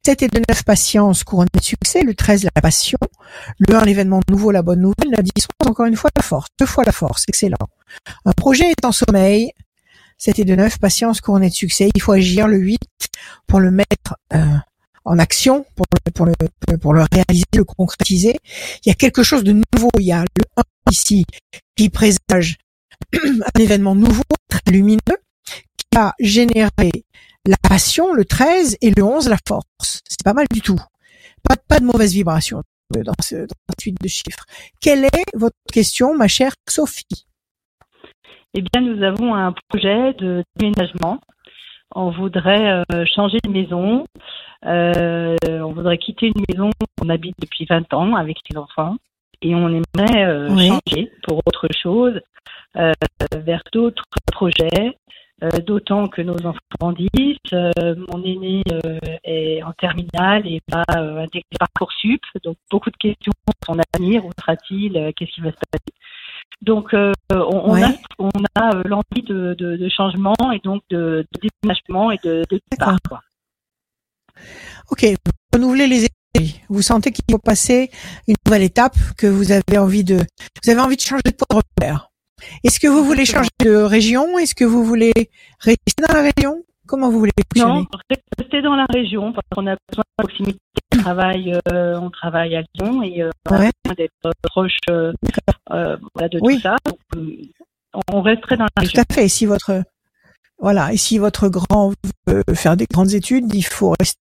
7 et le 9, patience, couronne de succès. Le 13, la passion. Le 1, l'événement nouveau, la bonne nouvelle. La 10, encore une fois, la force. Deux fois la force. Excellent. Un projet est en sommeil. 7 et 2, 9, patience, couronne de succès. Il faut agir. Le 8, pour le mettre euh, en action, pour le, réaliser, le concrétiser. Il y a quelque chose de nouveau. Il y a le 1 ici qui présage un événement nouveau, très lumineux, qui va générer la passion, le 13, et le 11, la force. C'est pas mal du tout. Pas, de mauvaise vibration dans cette suite de chiffres. Quelle est votre question, ma chère Sophie? Eh bien, nous avons un projet de déménagement. On voudrait euh, changer de maison. Euh, on voudrait quitter une maison qu'on habite depuis 20 ans avec les enfants. Et on aimerait euh, Oui. changer pour autre chose, vers d'autres projets. D'autant que nos enfants grandissent. Euh, mon aîné euh, est en terminale et va euh, intégrer Parcoursup. Donc, beaucoup de questions sur son avenir. Où sera-t-il? Qu'est-ce qui va se passer? Donc, euh, on, a, on a euh, l'envie de, de, de changement et donc de, de déménagement et de, de départ. quoi. Ok, vous renouvelez les énergies. Vous sentez qu'il faut passer une nouvelle étape, que vous avez envie de, vous avez envie de changer de point de repère. Est-ce que vous voulez changer de région? Est-ce que vous voulez rester dans la région? Comment vous voulez fonctionner? Non, rester dans la région parce qu'on a besoin de proximité. On travaille, euh, on travaille à Lyon et euh, on a besoin d'être proche euh, voilà, de Oui. tout ça. Donc, euh, on resterait dans la Tout région. à fait. Et si votre voilà, et si votre grand veut faire des grandes études, il faut rester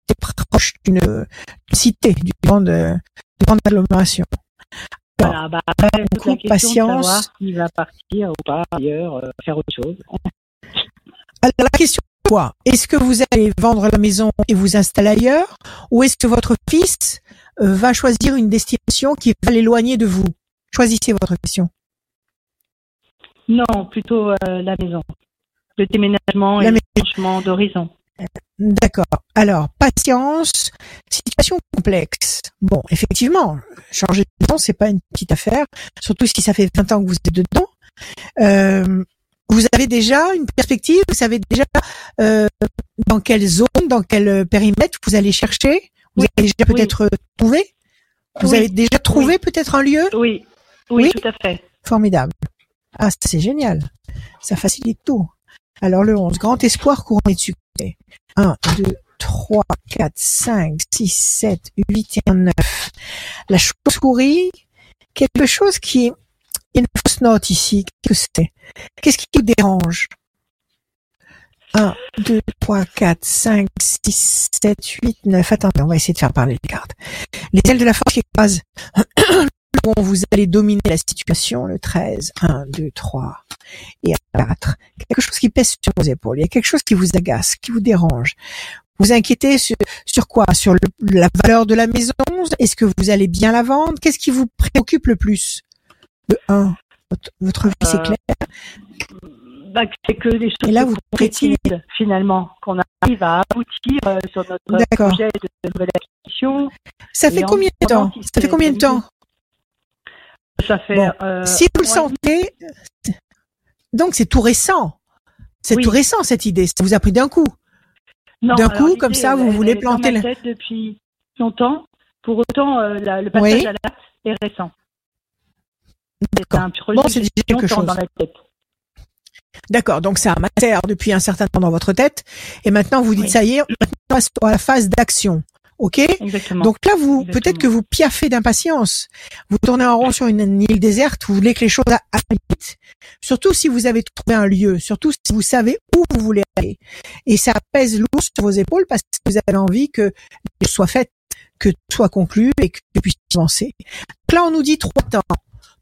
proche d'une cité, d'une grande, grande agglomération. Voilà, bah, après, toute la coup, question patience. de savoir s'il va partir ou pas ailleurs, euh, faire autre chose. Alors la question est quoi? Est-ce que vous allez vendre la maison et vous installer ailleurs, ou est-ce que votre fils euh, va choisir une destination qui va l'éloigner de vous? Choisissez votre question. Non, plutôt euh, la maison. Le déménagement La et le changement d'horizon. D'accord. Alors, patience, situation complexe. Bon, effectivement, changer de maison, c'est pas une petite affaire, surtout si ça fait 20 ans que vous êtes dedans. Euh, vous avez déjà une perspective, vous savez déjà euh, dans quelle zone, dans quel périmètre vous allez chercher? Vous Oui, avez déjà oui. peut-être trouvé? Vous Oui, avez déjà trouvé peut-être un lieu? Oui, oui, tout à fait. formidable. Ah, c'est génial. Ça facilite tout. Alors le 11, grand espoir couronné de succès. 1, 2, 3, 4, 5, 6, 7, 8 et 9. La chauve-souris, quelque chose qui... A une fausse note ici. Qu'est-ce que c'est? Qu'est-ce qui vous dérange? 1, 2, 3, 4, 5, 6, 7, 8, 9. Attendez, on va essayer de faire parler les cartes. Les ailes de la force qui écrasent. Bon, vous allez dominer la situation, le 13. 1, 2, 3 et 4. Quelque chose qui pèse sur vos épaules. Il y a quelque chose qui vous agace, qui vous dérange. Vous inquiétez sur, sur quoi? Sur le- la valeur de la maison? Est-ce que vous allez bien la vendre? Qu'est-ce qui vous préoccupe le plus? Le 1. Votre, votre vie, c'est Euh, clair Bah, c'est que les choses Et là, vous concrétisent, finalement, qu'on arrive à aboutir euh, sur notre projet de nouvelle acquisition. Ça fait combien de temps si Ça fait combien de temps Ça fait. Bon, euh, Si vous le sentez, donc c'est tout récent. C'est Oui. tout récent cette idée. Ça vous a pris d'un coup. D'un coup, comme ça, vous elle voulez planter tête depuis longtemps. Pour autant, euh, la- le passage Oui. à l'acte est récent. C'est D'accord. un projet Bon, c'est quelque chose. dans la tête. D'accord, donc ça macère depuis un certain temps dans votre tête, et maintenant vous dites Oui. ça y est, maintenant on passe à la phase d'action, ok? Exactement. Donc là, vous peut-être que vous piaffez d'impatience, vous tournez en rond sur une, une île déserte, vous voulez que les choses aillent vite. Surtout si vous avez trouvé un lieu, surtout si vous savez où vous voulez aller, et ça pèse lourd sur vos épaules parce que vous avez envie que les choses soient faites, que tout soit conclu et que vous puissiez avancer. Donc là, on nous dit trois temps.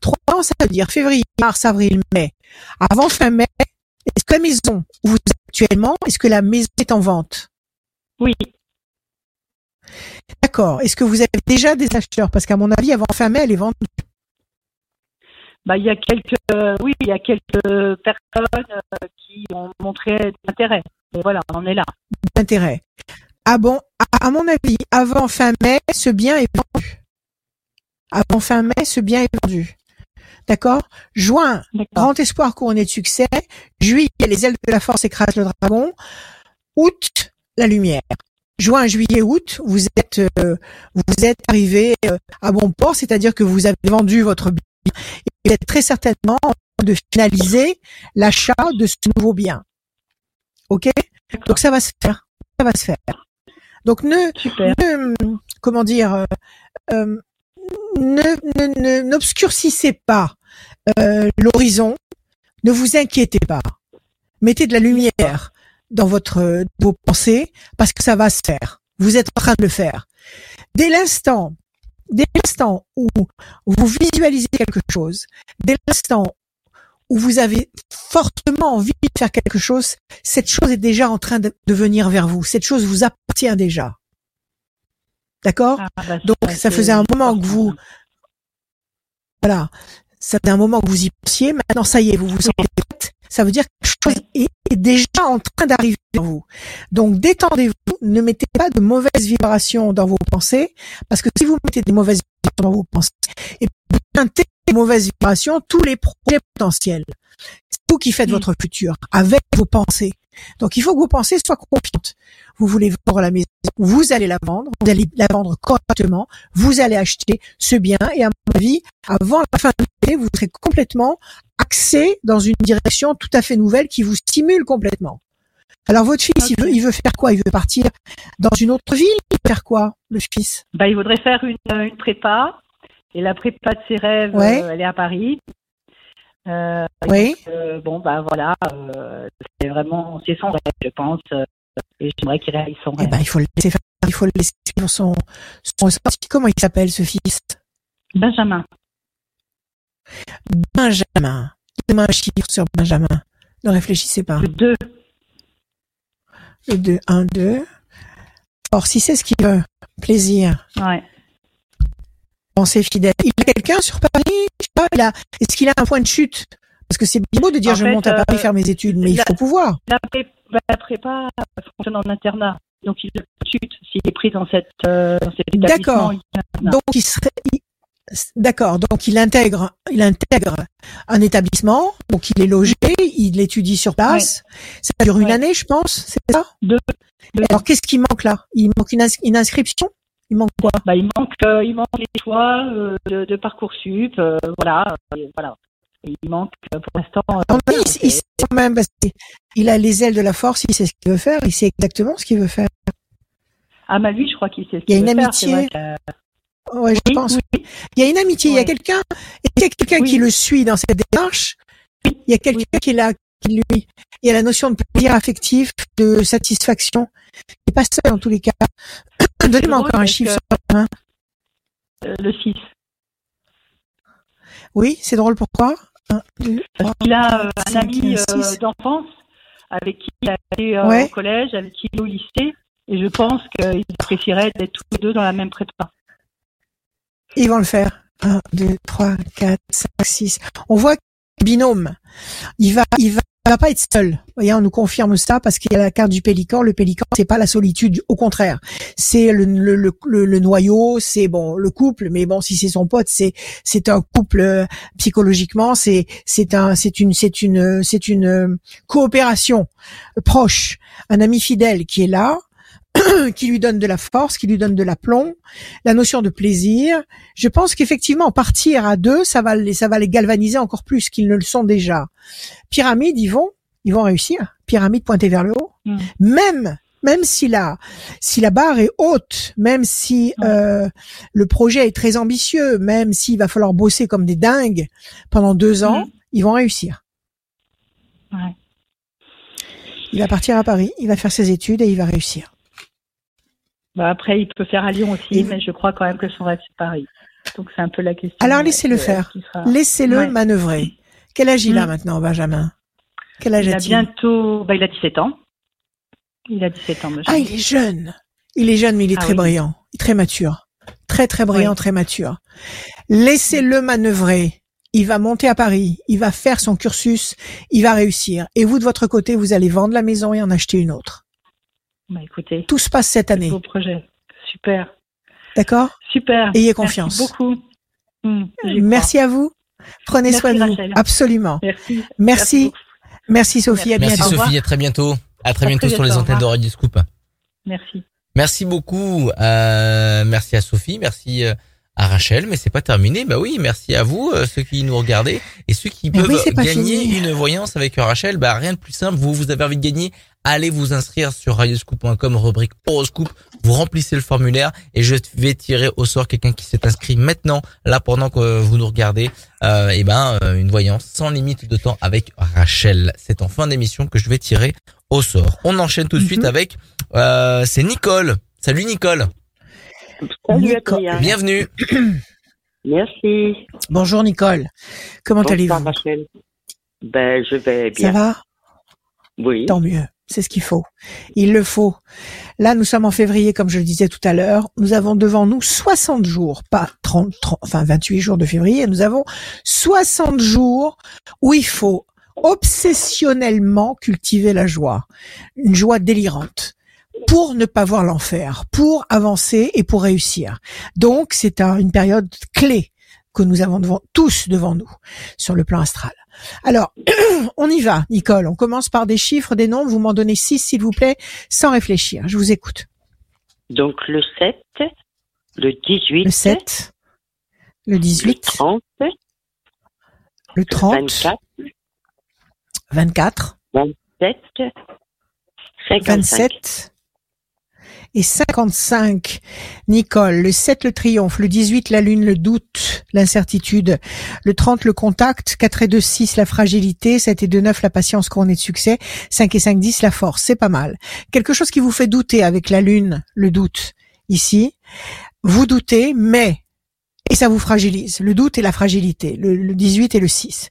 Trois temps, ça veut dire février, mars, avril, mai. Avant fin mai, est-ce que la maison où vous êtes actuellement, est-ce que la maison est en vente? Oui, D'accord. Est-ce que vous avez déjà des acheteurs? Parce qu'à mon avis, avant fin mai, elle est vendue. bah, il y a quelques, euh, oui, il y a quelques personnes euh, qui ont montré de l'intérêt. Voilà, on en est là. d'intérêt. Ah bon, à, à mon avis, avant fin mai, ce bien est vendu. Avant fin mai, ce bien est vendu. D'accord? Juin, grand espoir couronné de succès. Juillet, les ailes de la force écrasent le dragon. Août, la lumière. Juin, juillet, août, vous êtes euh, vous êtes arrivé euh, à bon port, c'est-à-dire que vous avez vendu votre bien et vous êtes très certainement en train de finaliser l'achat de ce nouveau bien. Ok? Donc ça va se faire, ça va se faire. Donc ne, comment dire, euh, euh, ne, n'obscurcissez pas euh, l'horizon, ne vous inquiétez pas. Mettez de la lumière dans votre vos pensées parce que ça va se faire. Vous êtes en train de le faire. Dès l'instant, dès l'instant où vous visualisez quelque chose, dès l'instant où vous avez fortement envie de faire quelque chose, cette chose est déjà en train de, venir vers vous. Cette chose vous appartient déjà. D'accord ah, bah, Donc ça faisait un moment que vous voilà, ça fait un moment que vous y pensiez. Maintenant, ça y est, vous vous sentez prête. Ça veut dire que quelque chose est, déjà en train d'arriver vers vous. Donc, détendez-vous. Ne mettez pas de mauvaises vibrations dans vos pensées, parce que si vous mettez des mauvaises vibrations dans vos pensées, et teintez des mauvaises vibrations tous les projets potentiels. C'est vous qui faites votre futur avec vos pensées. Donc il faut que vos pensées soient confiantes. Vous voulez vendre la maison, vous allez la vendre, vous allez la vendre correctement, vous allez acheter ce bien et à mon avis, avant la fin de l'année, vous serez complètement axé dans une direction tout à fait nouvelle qui vous stimule complètement. Alors votre fils, il veut, il veut faire quoi? Il veut partir dans une autre ville Il veut faire quoi, le fils? Bah, il voudrait faire une, une prépa. Et la prépa de ses rêves, euh, elle est à Paris. Euh, oui. Euh, bon, bah voilà, euh, c'est vraiment, c'est son rêve, je pense. et j'aimerais qu'il réalise son eh rêve. ben, il faut le laisser faire, il faut le laisser suivre son, son, comment il s'appelle ce fils? Benjamin. Benjamin. Donnez-moi un chiffre sur Benjamin. Ne réfléchissez pas. Le 2. Le 2, 1, 2. Or, si c'est ce qu'il veut, plaisir. Ouais. Pensez fidèle. Il a quelqu'un sur Paris est-ce qu'il a un point de chute? Parce que c'est beau de dire je monte à Paris euh, faire mes études, mais il faut pouvoir. La prépa, fonctionne en internat. Donc il a chute s'il est pris dans cette, euh, D'accord. Donc il serait, D'accord, donc il intègre, il intègre un établissement, donc il est logé, il étudie sur place. Ça dure une année, je pense, c'est ça? Deux. Alors qu'est-ce qui manque là? Il manque une inscription? Il manque quoi? Bah, il manque, euh, il manque les choix euh, de, de, parcoursup, euh, voilà, voilà. Il manque pour l'instant. il, sait quand même parce qu'il a les ailes de la force, il sait ce qu'il veut faire, il sait exactement ce qu'il veut faire. Ah bah lui, je crois qu'il sait ce qu'il veut faire. Il y a une amitié. Ouais, je pense. Il y a une amitié, il y a quelqu'un, il y a quelqu'un qui le suit dans cette démarche. Il y a quelqu'un qui l'a, qui lui, il y a la notion de plaisir affectif, de satisfaction. Il n'est pas seul en tous les cas. Donnez-moi encore un chiffre euh, Le 6. Oui, c'est drôle pourquoi? Parce qu'il a euh, un ami euh, d'enfance avec qui il a été au collège, avec qui il est au lycée, et je pense qu'il apprécierait d'être tous les deux dans la même prépa. Ils vont le faire. 1, 2, 3, 4, 5, 6. On voit binôme. Il va, il va va pas être seul. Voyez, on nous confirme ça parce qu'il y a la carte du pélican. Le pélican, c'est pas la solitude, au contraire. C'est le, le, le, le, noyau, c'est bon le couple, mais bon, si c'est son pote, c'est c'est un couple euh, psychologiquement, c'est c'est un c'est une c'est une c'est une euh, coopération proche, un ami fidèle qui est là, qui lui donne de la force, qui lui donne de l'aplomb, la notion de plaisir. Je pense qu'effectivement, partir à deux, ça va les, ça va les galvaniser encore plus qu'ils ne le sont déjà. Pyramide, ils vont, ils vont réussir. Pyramide pointée vers le haut. Mm. Même, même si la, si la barre est haute, même si euh, le projet est très ambitieux, même s'il va falloir bosser comme des dingues pendant deux ans, mm. ils vont réussir. Ouais. Il va partir à Paris, il va faire ses études et il va réussir. Bah après, il peut faire à Lyon aussi, mais je crois quand même que son rêve, c'est Paris. Donc c'est un peu la question. Alors laissez-le faire. Laissez-le manœuvrer. Quel âge il a mm. maintenant, Benjamin? Quel âge Il a bientôt... Bah, il a 17 ans. Il a 17 ans, Ah, il est jeune. Il est jeune, mais il est ah très brillant. Très mature. Très, très brillant, très mature. Laissez-le manœuvrer. Il va monter à Paris. Il va faire son cursus. Il va réussir. Et vous, de votre côté, vous allez vendre la maison et en acheter une autre. Bah, écoutez. Tout se passe cette année. Beau projet. Super. D'accord? Super. Ayez confiance. Merci beaucoup. Hmm, Merci à vous. Prenez soin de vous. Absolument. Merci. Merci. Merci, Sophie. À bientôt. Merci Sophie. À très bientôt. À très bientôt sur les antennes de Radio Scoop. Merci. Merci beaucoup. Euh, merci à Sophie. Merci. Euh, à Rachel, mais c'est pas terminé. Bah oui, merci à vous, euh, ceux qui nous regardez et ceux qui peuvent gagner une voyance avec Rachel. Bah rien de plus simple. Vous, vous avez envie de gagner allez vous inscrire sur radioscoop.com, rubrique horoscope. Vous remplissez le formulaire et je vais tirer au sort quelqu'un qui s'est inscrit maintenant, là pendant que vous nous regardez. Euh, et ben, euh, une voyance sans limite de temps avec Rachel. C'est en fin d'émission que je vais tirer au sort. On enchaîne tout de suite Mhm. avec, euh, c'est Nicole. Salut Nicole. Salut Nico- Adrien. Bienvenue. Merci. Bonjour Nicole. Comment Bonsoir, allez-vous? Rachel. Ben, je vais Ça bien. va? Oui. Tant mieux. C'est ce qu'il faut. Il le faut. Là, nous sommes en février, comme je le disais tout à l'heure. Nous avons devant nous 60 jours, pas 30, 30, enfin 28 jours de février. Nous avons 60 jours où il faut obsessionnellement cultiver la joie. Une joie délirante. Pour ne pas voir l'enfer, pour avancer et pour réussir. Donc, c'est un- une période clé que nous avons devant, tous devant nous sur le plan astral. Alors, on y va, Nicole. On commence par des chiffres, des nombres. Vous m'en donnez six, s'il vous plaît, sans réfléchir. Je vous écoute. Donc, le 7, le 18, Le 7, le le 18, 30, le 30, 24, 24, 7, 55. 27 et 55. Nicole, le 7, le triomphe, le 18, la lune, le doute, l'incertitude, le 30, le contact, 4 et 2, 6, la fragilité, 7 et 2, 9, la patience couronnée de succès, 5 et 5, 10, la force. C'est pas mal. Quelque chose qui vous fait douter avec la lune, le doute, ici. Vous doutez, mais et ça vous fragilise. Le doute et la fragilité, le, le 18 et le 6.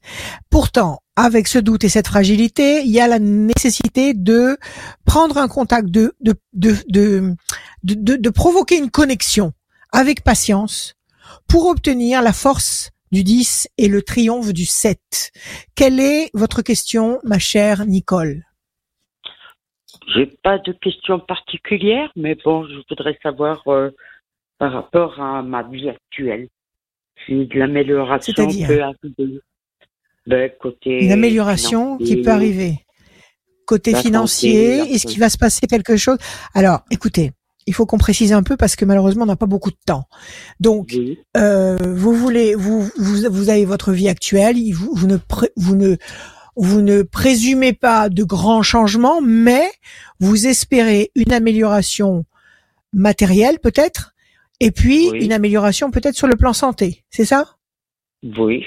Pourtant, avec ce doute et cette fragilité, il y a la nécessité de prendre un contact, de de de de, de, provoquer une connexion avec patience pour obtenir la force du 10 et le triomphe du 7. Quelle est votre question, ma chère Nicole? J'ai pas de questions particulières, mais bon, je voudrais savoir euh, par rapport à ma vie actuelle. Si de l'amélioration peut arriver. Ben, côté Une amélioration qui financier, peut arriver. Côté santé, financier, est-ce qu'il va se passer quelque chose? Alors, écoutez, il faut qu'on précise un peu parce que malheureusement, on n'a pas beaucoup de temps. Donc, Oui. euh, vous voulez, vous, vous, vous avez votre vie actuelle, vous, vous ne, pré- vous ne, vous ne présumez pas de grands changements, mais vous espérez une amélioration matérielle peut-être, et puis Oui. une amélioration peut-être sur le plan santé. C'est ça? Oui.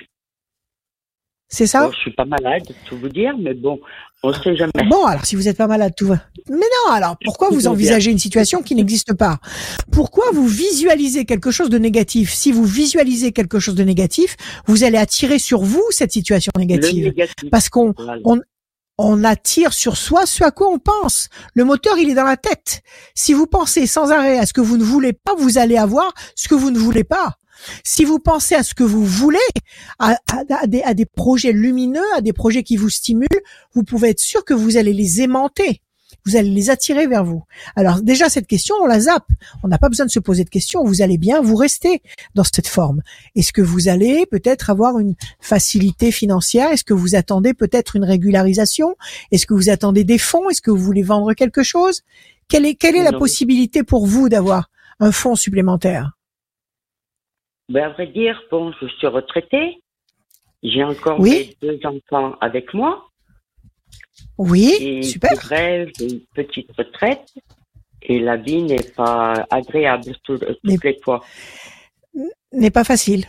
C'est ça Bon, je suis pas malade, tout vous dire, mais bon, on sait jamais. Bon, alors si vous n'êtes pas malade, tout va. Mais non, alors pourquoi vous envisagez une situation qui n'existe pas? Pourquoi vous visualisez quelque chose de négatif? Si vous visualisez quelque chose de négatif, vous allez attirer sur vous cette situation négative. négatif. Parce qu'on Voilà. on attire sur soi ce à quoi on pense. Le moteur, il est dans la tête. Si vous pensez sans arrêt à ce que vous ne voulez pas, vous allez avoir ce que vous ne voulez pas. Si vous pensez à ce que vous voulez, à, à- à des, à des projets lumineux, à des projets qui vous stimulent, vous pouvez être sûr que vous allez les aimanter. Vous allez les attirer vers vous. Alors déjà, cette question, on la zappe. On n'a pas besoin de se poser de questions. Vous allez bien, vous restez dans cette forme. Est-ce que vous allez peut-être avoir une facilité financière? Est-ce que vous attendez peut-être une régularisation? Est-ce que vous attendez des fonds? Est-ce que vous voulez vendre quelque chose? Quelle est, quelle est la possibilité pour vous d'avoir un fonds supplémentaire? Ben, à vrai dire, bon, je suis retraitée. J'ai encore Oui. mes deux enfants avec moi. Oui, Et super. c'est vrai, j'ai une petite retraite. Et la vie n'est pas agréable tout- toutes les fois. N'est pas facile.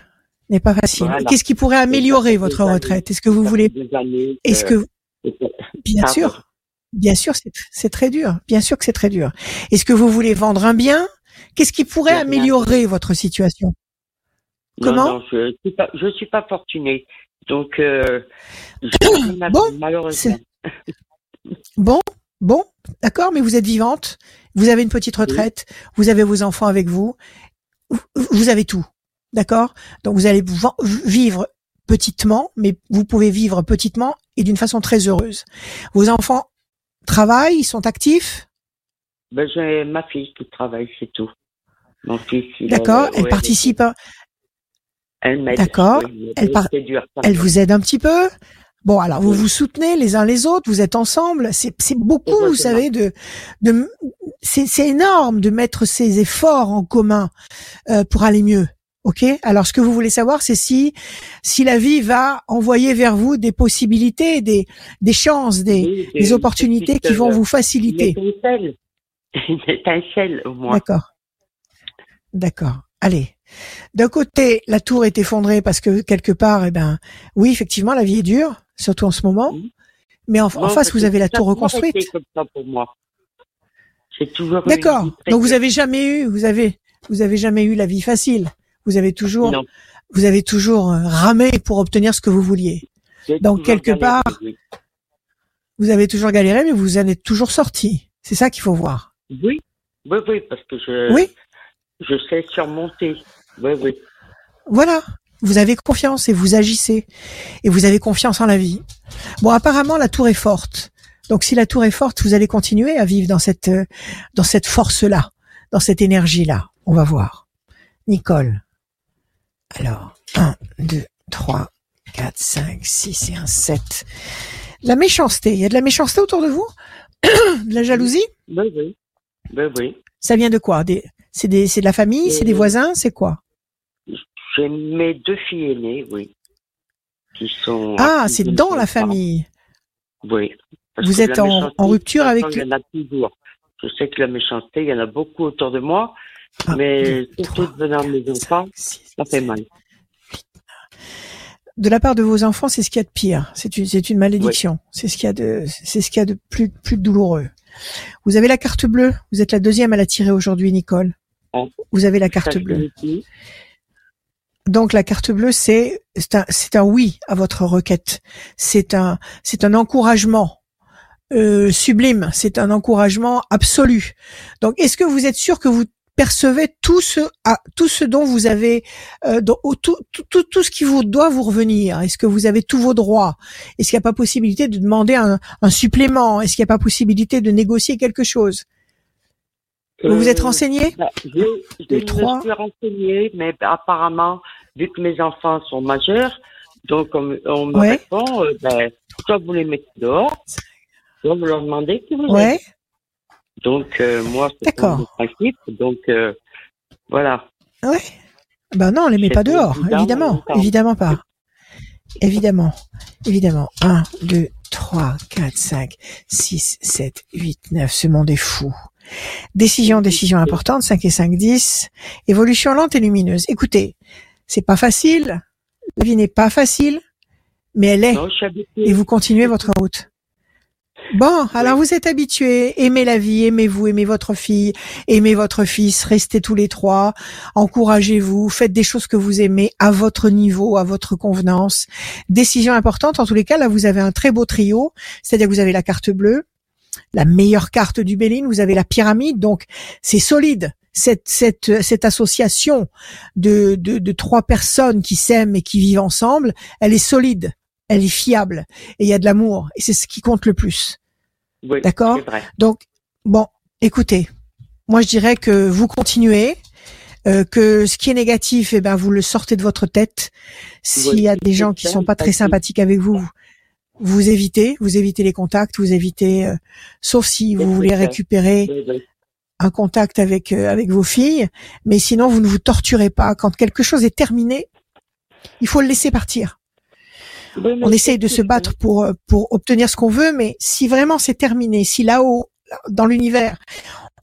N'est pas facile. Voilà. Qu'est-ce qui pourrait améliorer votre années. retraite? Est-ce que vous voulez Est-ce que bien sûr, bien sûr, c'est très dur. Bien sûr que c'est très dur. Est-ce que vous voulez vendre un bien? Qu'est-ce qui pourrait améliorer votre situation? Comment non, je suis pas, je suis pas fortunée. Donc, euh, à- Bon, malheureusement. Bon, bon, d'accord, mais vous êtes vivante, vous avez une petite retraite, vous avez vos enfants avec vous, vous- avez tout, d'accord? Donc vous allez vivre petitement, mais vous pouvez vivre petitement et d'une façon très heureuse. Vos enfants travaillent, ils sont actifs, Ben, j'ai ma fille qui travaille, c'est tout. Mon fils, il d'accord Elle participe, Elle m'aide. D'accord. Elle par- elle vous aide un petit peu? Bon, alors vous Oui. vous soutenez les uns les autres, vous êtes ensemble. C'est c'est beaucoup, vous savez, de de c'est c'est énorme de mettre ces efforts en commun euh, pour aller mieux. Ok? Alors, ce que vous voulez savoir, c'est si si la vie va envoyer vers vous des possibilités, des des chances, des, Oui, des opportunités qui vont vous Une faciliter. étincelle. Une étincelle, au moins. D'accord. D'accord. Allez. D'un côté, la tour est effondrée parce que quelque part, eh ben, oui, effectivement, la vie est dure, surtout en ce moment. Mais en, face, vous avez la tour reconstruite. comme ça pour moi. D'accord. Donc vous avez jamais eu, vous avez, vous avez jamais eu la vie facile. Vous avez toujours, Non, vous avez toujours euh, ramé pour obtenir ce que vous vouliez. donc, quelque galéré, part- oui. Vous avez toujours galéré, mais vous en êtes toujours sorti. C'est ça qu'il faut voir. Oui, oui, oui, parce que je, Oui. je sais surmonter. Oui, oui. Voilà. Vous avez confiance et vous agissez. Et vous avez confiance en la vie. Bon, apparemment, la tour est forte. Donc, si la tour est forte, vous allez continuer à vivre dans cette, euh, dans cette force-là, dans cette énergie-là. On va voir. Nicole. Alors, 1, 2, 3, 4, 5, 6 et un 7. La méchanceté. Il y a de la méchanceté autour de vous? de la jalousie? Oui, oui. Oui, oui. Ça vient de quoi? Des, c'est des, c'est de la famille? C'est des Euh, voisins? C'est quoi? J'ai mes deux filles aînées, oui. Qui sont. Ah, c'est de dans la famille. Oui. Parce Vous êtes en- rupture de avec Il y en a toujours. Je sais que la méchanceté, il y en a beaucoup autour de moi, Un, mais surtout venant mes enfants, ça fait mal. de la part de vos enfants, c'est ce qu'il y a de pire. C'est une, c'est une malédiction. C'est ce qu'il y a de, c'est ce qu'il y a de plus, plus douloureux. Vous avez la carte bleue? Vous êtes la deuxième à la tirer aujourd'hui, Nicole. Vous avez la carte bleue. Donc la carte bleue, c'est, c'est un, un oui à votre requête. C'est un, c'est un encouragement euh, sublime. C'est un encouragement absolu. Donc, est-ce que vous êtes sûr que vous percevez tout ce, tout ce dont vous avez, euh, tout, tout, tout, tout ce qui vous doit vous revenir? Est-ce que vous avez tous vos droits? Est-ce qu'il n'y a pas possibilité de demander un, un supplément? Est-ce qu'il n'y a pas possibilité de négocier quelque chose? Vous vous êtes Euh, renseigné? bah, Je, je me trois. suis renseignée, mais apparemment, vu que mes enfants sont majeurs, donc on, on me Ouais. répond, euh, ben, soit vous les mettez dehors, soit vous leur demandez qui vous. Ouais. Donc euh, moi, c'est mon principe. Donc euh, voilà. Ouais. Ben non, on les met pas dehors, évidemment, évidemment pas. Évidemment, évidemment. 1, 2, 3, 4, 5, 6, 7, 8, 9. Ce monde est fou. Décision, décision importante, 5 et 5, 10. Évolution lente et lumineuse. Écoutez, c'est pas facile. La vie n'est pas facile, mais elle est. Non. Et vous continuez votre route. Bon, alors vous êtes habitués, aimez la vie, aimez-vous, aimez votre fille, aimez votre fils, restez tous les trois, encouragez-vous, faites des choses que vous aimez à votre niveau, à votre convenance. Décision importante, en tous les cas, là vous avez un très beau trio, c'est-à-dire que vous avez la carte bleue, la meilleure carte du Béline, vous avez la pyramide, donc c'est solide. Cette, cette, cette association de, de, de trois personnes qui s'aiment et qui vivent ensemble, elle est solide, elle est fiable, et il y a de l'amour, et c'est ce qui compte le plus. Oui, D'accord? Donc, bon, écoutez, moi je dirais que vous continuez, euh, que ce qui est négatif, eh ben vous le sortez de votre tête. S'il y a des gens qui sont pas très sympathique. sympathiques avec vous, vous- évitez, vous évitez les contacts, vous évitez, euh, sauf si vous voulez récupérer. Un contact avec euh, avec vos filles, mais sinon vous ne vous torturez pas. Quand quelque chose est terminé, il faut le laisser partir. Oui, On essaye de se battre pour euh, pour obtenir ce qu'on veut, mais si vraiment c'est terminé, si là-haut dans l'univers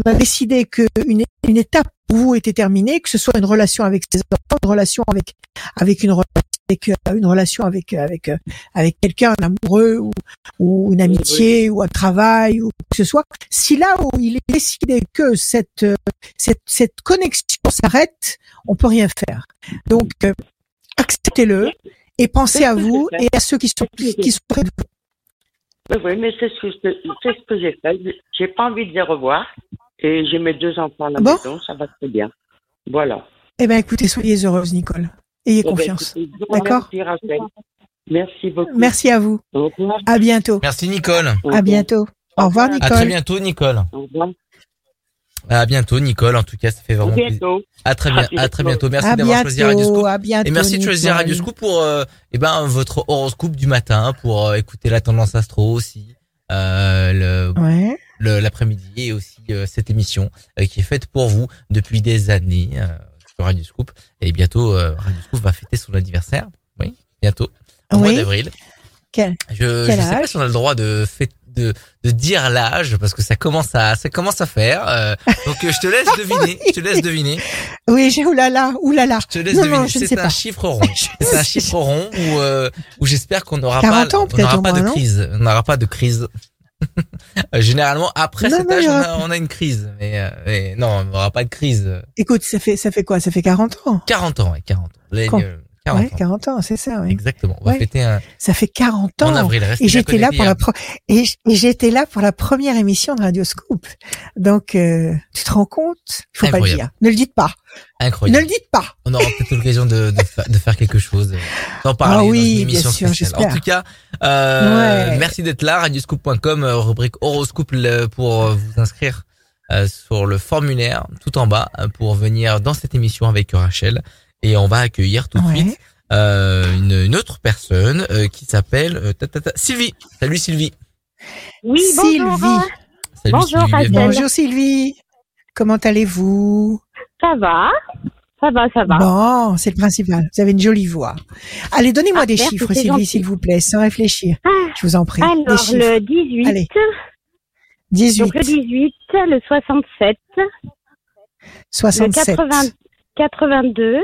on a décidé que une, une étape pour vous était terminée, que ce soit une relation avec ses enfants, une relation avec avec une relation avec euh, une relation avec avec euh, avec quelqu'un, un amoureux ou, ou une amitié ou un travail ou quoi que ce soit. Si là où il est décidé que cette euh, cette cette connexion s'arrête, on peut rien faire. Donc euh, acceptez-le et pensez à vous et à ceux qui sont qui sont près de vous. Oui, oui, mais c'est ce que c'est ce que j'ai fait. J'ai pas envie de les revoir. Et j'ai mes deux enfants à la Bon? maison, ça va très bien. Voilà. Eh ben écoutez, soyez heureuse, Nicole. Ayez Eh ben, confiance. D'accord. Merci beaucoup. Merci à vous. Au revoir. À bientôt. Merci Nicole. Au revoir. À bientôt. Au revoir, À À très Nicole. bientôt Nicole. Au revoir. À bientôt Nicole. En tout cas, ça fait vraiment plaisir. bientôt. À très bien. À très bientôt. Merci d'avoir choisi Radio. Scoop. À bientôt. Et merci de choisir Nicole. Radio Scoop pour euh, eh ben votre horoscope du matin pour euh, écouter la tendance astro aussi euh, le Ouais. le- l'après-midi et aussi euh, cette émission euh, qui est faite pour vous depuis des années. Sur Radio Scoop. Et bientôt, euh, Radio Scoop va fêter son anniversaire. Oui, bientôt. Au mois d'avril. Quel Je, je sais pas si on a le droit de de, de dire l'âge parce que ça commence à ça commence à faire. euh, donc je te laisse deviner. Je te laisse deviner. Oui, j'ai oulala, oulala. Je te laisse Non, deviner. non, ne C'est un chiffre rond. C'est un chiffre rond où euh, où j'espère qu'on n'aura pas 40 ans, on n'aura pas de crise. On n'aura pas de crise. Euh, Généralement après Non, cet âge on a, on a une crise. Mais, euh, mais non, on n'aura pas de crise. Écoute, ça fait ça fait quoi? Ça fait 40 ans? 40 ans, ouais, 40 ans. Les- 40 ouais, ans. 40 ans, c'est ça. Oui. Exactement. On va Ouais. fêter un, Ça fait 40 en ans. avril. Restez Et j'étais là pour hein. la pro- et j'étais là pour la première émission de Radio Scoop. Donc euh, tu te rends compte? Il faut pas le Incroyable. dire. Ne le dites pas. Incroyable. Ne le dites pas. On aura peut-être l'occasion de, de, fa- de faire quelque chose, euh, d'en parler Ah dans oui, bien sûr, spéciale. En tout cas, euh, Ouais. merci d'être là, radioscoop.com, euh, rubrique horoscope pour euh, vous inscrire euh, sur le formulaire tout en bas euh, pour venir dans cette émission avec Rachel. Et on va accueillir tout de Ouais. suite euh, une, une autre personne euh, qui s'appelle euh, Sylvie. Salut Sylvie. Oui, Sylvie. bonjour. Salut Bonjour, Sylvie. Bonjour Sylvie. Comment allez-vous? Ça va Ça va, ça va. Bon, c'est le principal. Vous avez une jolie voix. Allez, donnez-moi Ah, des chiffres, Sylvie, s'il vous plaît, sans réfléchir. Ah, Je vous en prie. des Alors, chiffres. le 18, Allez. 18, donc le 18, le 67, 67, le 80, 82,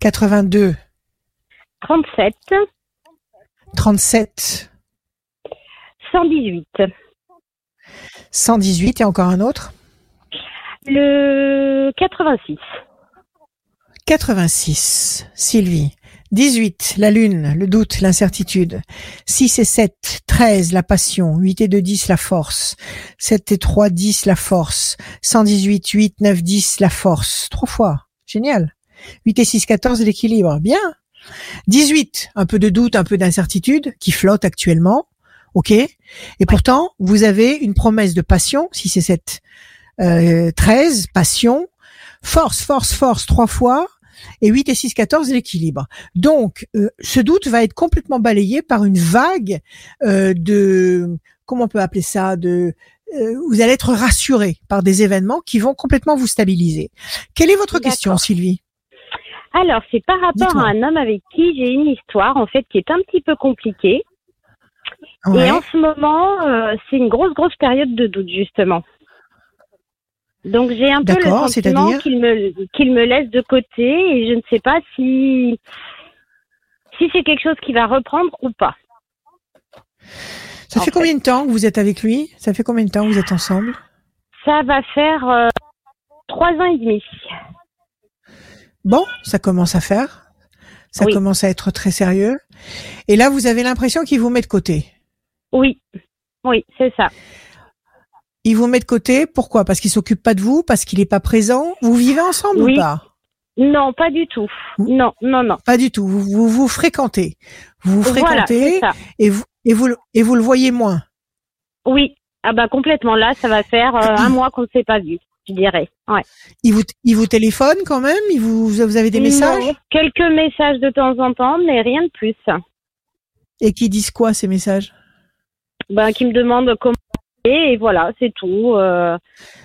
82, 37, 37, 118. 118 et encore un autre? Le 86. 86, Sylvie. 18, la lune, le doute, l'incertitude. 6 et 7, 13, la passion. 8 et 2, 10, la force. 7 et 3, 10, la force. 118, 8, 9, 10, la force. Trois fois. Génial. 8 et 6, 14, l'équilibre. Bien. 18, un peu de doute, un peu d'incertitude, qui flotte actuellement. OK. Et pourtant, vous avez une promesse de passion, 6 et 7, euh, 13, passion. Force, force, force, trois fois et 8 et 6, 14, l'équilibre. Donc, euh, ce doute va être complètement balayé par une vague euh, de, comment on peut appeler ça, de, euh, vous allez être rassuré par des événements qui vont complètement vous stabiliser. Quelle est votre question, Sylvie? Alors, c'est par rapport à un homme avec qui j'ai une histoire, en fait, qui est un petit peu compliquée. Ouais. Et en ce moment, euh, c'est une grosse, grosse période de doute, justement. Donc, j'ai un peu le sentiment qu'il me, qu'il me laisse de côté et je ne sais pas si, si c'est quelque chose qui va reprendre ou pas. Ça en fait. combien de temps que vous êtes avec lui? Ça fait combien de temps que vous êtes ensemble? Ça va faire euh, trois ans et demi. Bon, ça commence à faire. Ça Oui. commence à être très sérieux. Et là, vous avez l'impression qu'il vous met de côté. Oui, oui, c'est ça. Il vous met de côté. Pourquoi? Parce qu'il s'occupe pas de vous? Parce qu'il est pas présent? Vous vivez ensemble Oui. ou pas? Non, pas du tout. Non, non, non. Pas du tout. Vous vous, vous fréquentez. Vous vous Voilà, fréquentez ça. et vous et vous le- et vous le voyez moins. Oui, ah bah complètement. Là, ça va faire euh, un mois qu'on ne s'est pas vu, je dirais. Ouais. Il vous il vous téléphone quand même? Il vous vous avez des messages? Non, quelques messages de temps en temps, mais rien de plus. et qui disent quoi ces messages? Ben, qui me demandent comment et voilà, c'est tout. Euh,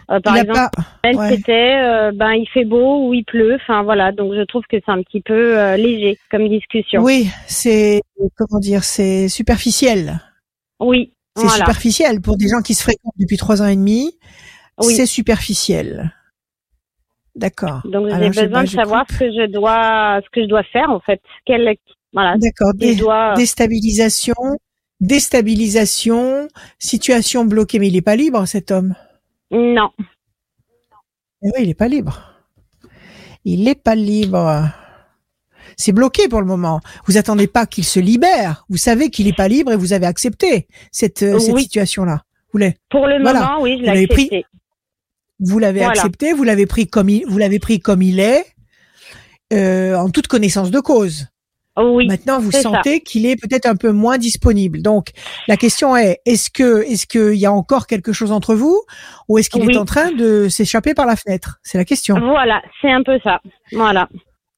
euh, par Il exemple, ouais. c'était euh, ben il fait beau ou il pleut. Enfin voilà, donc je trouve que c'est un petit peu euh, léger comme discussion. Oui, c'est comment dire, c'est superficiel. Oui, C'est voilà. superficiel pour des gens qui se fréquentent depuis trois ans et demi. Oui. C'est superficiel. D'accord. Donc j'ai besoin pas, de savoir coupe. ce que je dois, ce que je dois faire en fait. Quel, voilà, D'accord. Dé- dois. déstabilisation, déstabilisation, situation bloquée. Mais il est pas libre, cet homme. Non, Eh oui, il est pas libre. Il est pas libre. C'est bloqué pour le moment. Vous attendez pas qu'il se libère. Vous savez qu'il est pas libre et vous avez accepté cette, euh, cette. Vous l'avez, pour le Voilà. moment, oui, je l'ai pris accepté. Vous l'avez Voilà. accepté, vous l'avez pris comme il, vous l'avez pris comme il est, euh, en toute connaissance de cause. Oui, Maintenant, vous sentez qu'il est peut-être un peu moins disponible. Donc, la question est est-ce que est-ce qu'il y a encore quelque chose entre vous, ou est-ce qu'il Oui. est en train de s'échapper par la fenêtre? C'est la question. Voilà, c'est un peu ça. Voilà.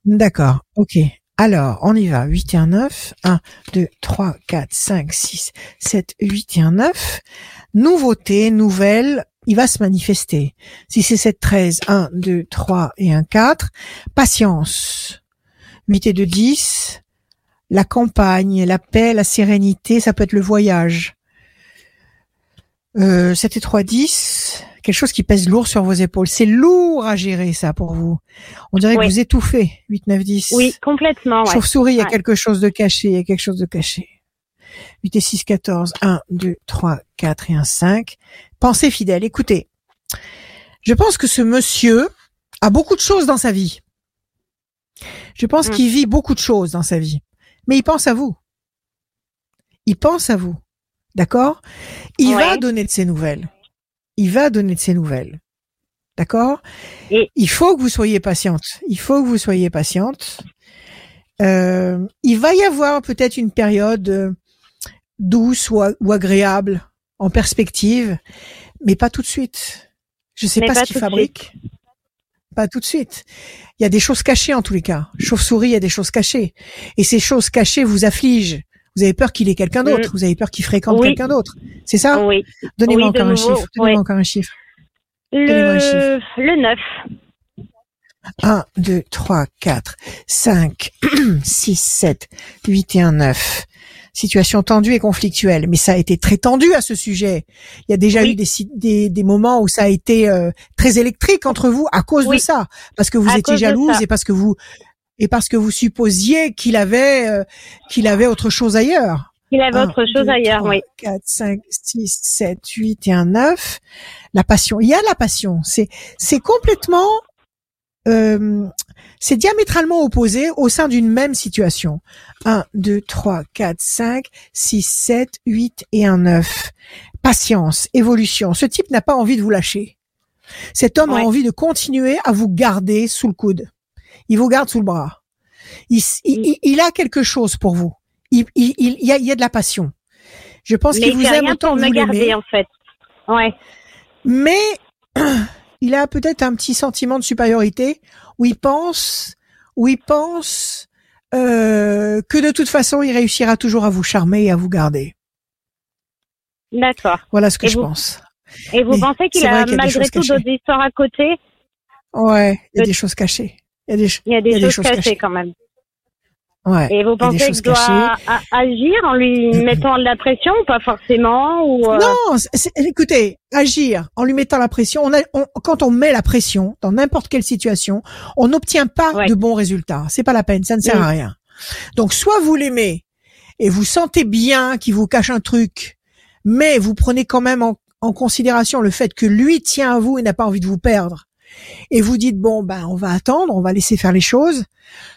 D'accord, ok. Alors, on y va. 8 et un 9. 1, 2, 3, 4, 5, 6, 7, 8 et un 9. Nouveauté, nouvelle, il va se manifester. Si c'est 7, 13, 1, 2, 3 et 1, 4, patience. 8 et 2, 10, la campagne, la paix, la sérénité, ça peut être le voyage. Euh, 7 et 3, 10, quelque chose qui pèse lourd sur vos épaules. C'est lourd à gérer ça pour vous. On dirait que vous étouffez. 8, 9, 10. Oui, complètement. Ouais. Chauve-souris, il y a quelque chose de caché, il y a quelque chose de caché. 8 et 6, 14, 1, 2, 3, 4 et 1, 5. Pensez fidèle, écoutez. Je pense que ce monsieur a beaucoup de choses dans sa vie. Je pense Mm. qu'il vit beaucoup de choses dans sa vie. Mais il pense à vous. Il pense à vous. D'accord? Il Ouais. va donner de ses nouvelles. Il va donner de ses nouvelles. D'accord? Et- Il faut que vous soyez patiente. Il faut que vous soyez patiente. Euh, il va y avoir peut-être une période euh, douce ou, agréable en perspective, mais pas tout de suite. Je sais Mais pas, pas ce qu'il tout de fabrique. Pas tout de suite. Il y a des choses cachées en tous les cas. Chauve-souris, il y a des choses cachées. Et ces choses cachées vous affligent. Vous avez peur qu'il ait quelqu'un d'autre. Vous avez peur qu'il fréquente Oui. quelqu'un d'autre. C'est ça? Oui. Donnez-moi Oui, encore un chiffre. Donnez-moi encore un chiffre. Un Le, le 9. 1, 2, 3, 4, 5, 6, 7, 8 et 1, 9. Situation tendue et conflictuelle. Mais ça a été très tendu à ce sujet. Il y a déjà Oui. eu des, des, des moments où ça a été euh, très électrique entre vous à cause de ça. Parce que vous À étiez jalouse et parce que vous et parce que vous supposiez qu'il avait euh, qu'il avait autre chose ailleurs. Il avait 1, autre chose 2, ailleurs, 3, oui. 4, 5, 6, 7, 8 et un 9. La passion. Il y a la passion. C'est, c'est complètement, euh, c'est diamétralement opposé au sein d'une même situation. 1, 2, 3, 4, 5, 6, 7, 8 et un 9. Patience, évolution. Ce type n'a pas envie de vous lâcher. Cet homme Ouais. a envie de continuer à vous garder sous le coude. Il vous garde sous le bras. Il, s- il- il- a quelque chose pour vous. Il, il, y, a, il y a de la passion. Je pense qu'il il vous aime autant que vous l'aimez. garder, en fait. Ouais. Mais il a peut-être un petit sentiment de supériorité où il pense, où il pense euh, que de toute façon il réussira toujours à vous charmer et à vous garder. D'accord. Voilà ce que Et je vous- pense. Et vous Mais pensez qu'il a a malgré tout d'autres histoires à côté? Ouais, il y a des choses cachées. Il y a des, ch- Il y a des, Il y a des choses, choses cachées, cachées. quand même. Ouais. Et vous pensez doit a- agir en lui mettant de la pression ou pas forcément ou euh, Non, écoutez, agir en lui mettant la pression. On a, on- quand on met la pression dans n'importe quelle situation, on n'obtient pas Ouais. de bons résultats. C'est pas la peine, ça ne sert Mm. à rien. Donc, soit vous l'aimez et vous sentez bien qu'il vous cache un truc, mais vous prenez quand même en, en considération le fait que lui tient à vous et n'a pas envie de vous perdre. Et vous dites bon ben on va attendre, on va laisser faire les choses.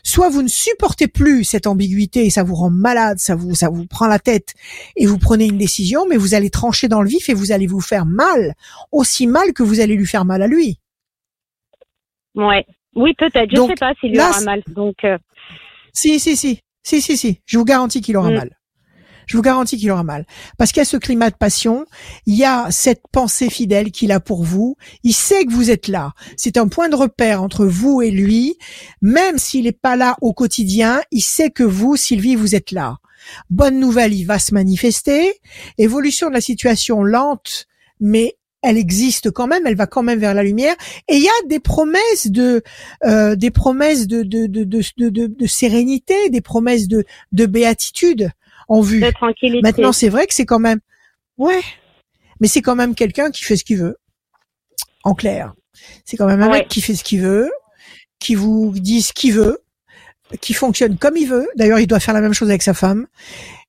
Soit vous ne supportez plus cette ambiguïté et ça vous rend malade, ça vous ça vous prend la tête et vous prenez une décision, mais vous allez trancher dans le vif et vous allez vous faire mal, aussi mal que vous allez lui faire mal à lui. Ouais. Oui, peut-être. Je Donc, sais pas s'il aura mal. Donc euh, Si, si, si, si, si, si. Je vous garantis qu'il aura Mm. mal. Je vous garantis qu'il aura mal. Parce qu'il y a ce climat de passion, il y a cette pensée fidèle qu'il a pour vous. Il sait que vous êtes là. C'est un point de repère entre vous et lui. Même s'il n'est pas là au quotidien, il sait que vous, Sylvie, vous êtes là. Bonne nouvelle, il va se manifester. Évolution de la situation lente, mais elle existe quand même, elle va quand même vers la lumière. Et il y a des promesses de, euh, des promesses de de, de, de, de, sérénité, des promesses de, de béatitude en vue. de tranquillité. Maintenant, c'est vrai que c'est quand même, ouais, mais c'est quand même quelqu'un qui fait ce qu'il veut. En clair, c'est quand même un Ouais. mec qui fait ce qu'il veut, qui vous dit ce qu'il veut, qui fonctionne comme il veut. D'ailleurs, il doit faire la même chose avec sa femme.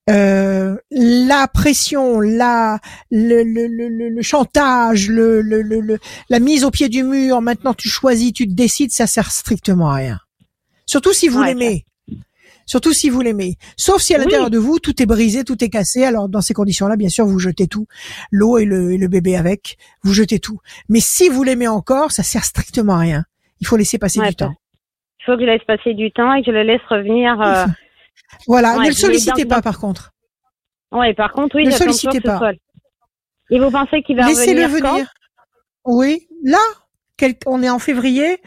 Euh, la pression, la, le, le, le, le- chantage, le, le, le, le- la mise au pied du mur. Maintenant, tu choisis, tu te décides, ça sert strictement à rien. Surtout si vous Ouais, l'aimez. Surtout si vous l'aimez. Sauf si à Oui. l'intérieur de vous, tout est brisé, tout est cassé. Alors, dans ces conditions-là, bien sûr, vous jetez tout. L'eau et le, et le bébé avec. Vous jetez tout. Mais si vous l'aimez encore, ça sert strictement à rien. Il faut laisser passer Ouais, du temps. Il faut que je laisse passer du temps et que je le laisse revenir. euh, Voilà. ouais, ne le sollicitez pas, par contre. Ouais, par contre, oui, Ne j'attends sollicitez pas. Et vous pensez qu'il va Laissez-le venir. Oui. Là, quel- on est en février.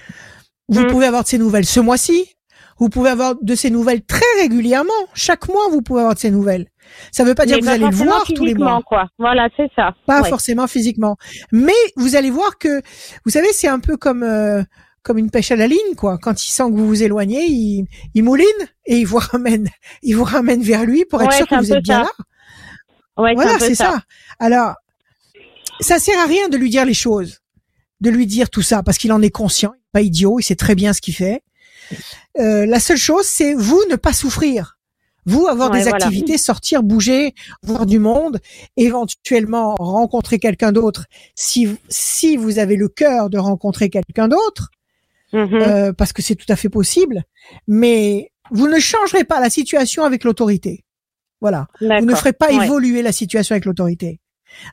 Vous Mm. pouvez avoir de ces nouvelles ce mois-ci. Vous pouvez avoir de ces nouvelles très régulièrement. Chaque mois, vous pouvez avoir de ces nouvelles. Ça veut pas dire Mais que vous allez le voir tous les physiquement, mois. quoi. Voilà, c'est ça. Pas Ouais. forcément physiquement. Mais vous allez voir que, vous savez, c'est un peu comme euh, comme une pêche à la ligne, quoi. Quand il sent que vous vous éloignez, il, il mouline et il vous ramène, il vous ramène vers lui pour être Ouais, sûr que vous êtes bien ça. là. Ouais, Voilà, c'est ça. Alors, ça sert à rien de lui dire les choses, de lui dire tout ça, parce qu'il en est conscient, pas idiot, il sait très bien ce qu'il fait. Euh, la seule chose, c'est vous ne pas souffrir. Vous avoir Ouais, des voilà. activités, sortir, bouger, voir du monde, éventuellement rencontrer quelqu'un d'autre. Si si vous avez le cœur de rencontrer quelqu'un d'autre, Mhm. euh, parce que c'est tout à fait possible, mais vous ne changerez pas la situation avec l'autorité. Voilà. Vous ne ferez pas Ouais. évoluer la situation avec l'autorité.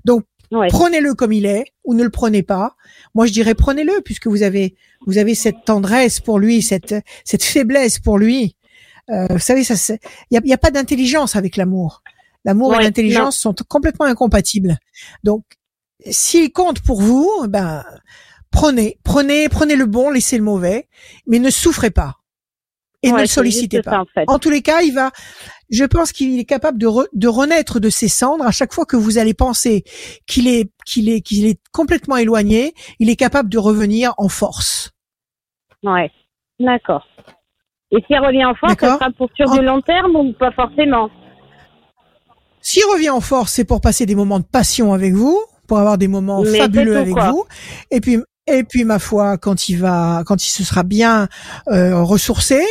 Donc, Ouais. prenez-le comme il est ou ne le prenez pas. Moi, je dirais prenez-le puisque vous avez vous avez cette tendresse pour lui, cette cette faiblesse pour lui. Euh, vous savez, ça, il y a, y a pas d'intelligence avec l'amour. L'amour et l'intelligence sont complètement incompatibles. Donc, s'il compte pour vous, ben prenez, prenez, prenez le bon, laissez le mauvais, mais ne souffrez pas et ne le sollicitez pas. ça, en fait. En tous les cas, il va, je pense qu'il est capable de, re- de renaître de ses cendres à chaque fois que vous allez penser qu'il est, qu'il est, qu'il est complètement éloigné. Il est capable de revenir en force. Ouais. D'accord. Et s'il revient en force, ça sera pour sur En- du long terme ou pas forcément? S'il revient en force, c'est pour passer des moments de passion avec vous, pour avoir des moments Mais fabuleux tout, avec quoi. vous. Et puis, et puis, ma foi, quand il va, quand il se sera bien euh, ressourcé,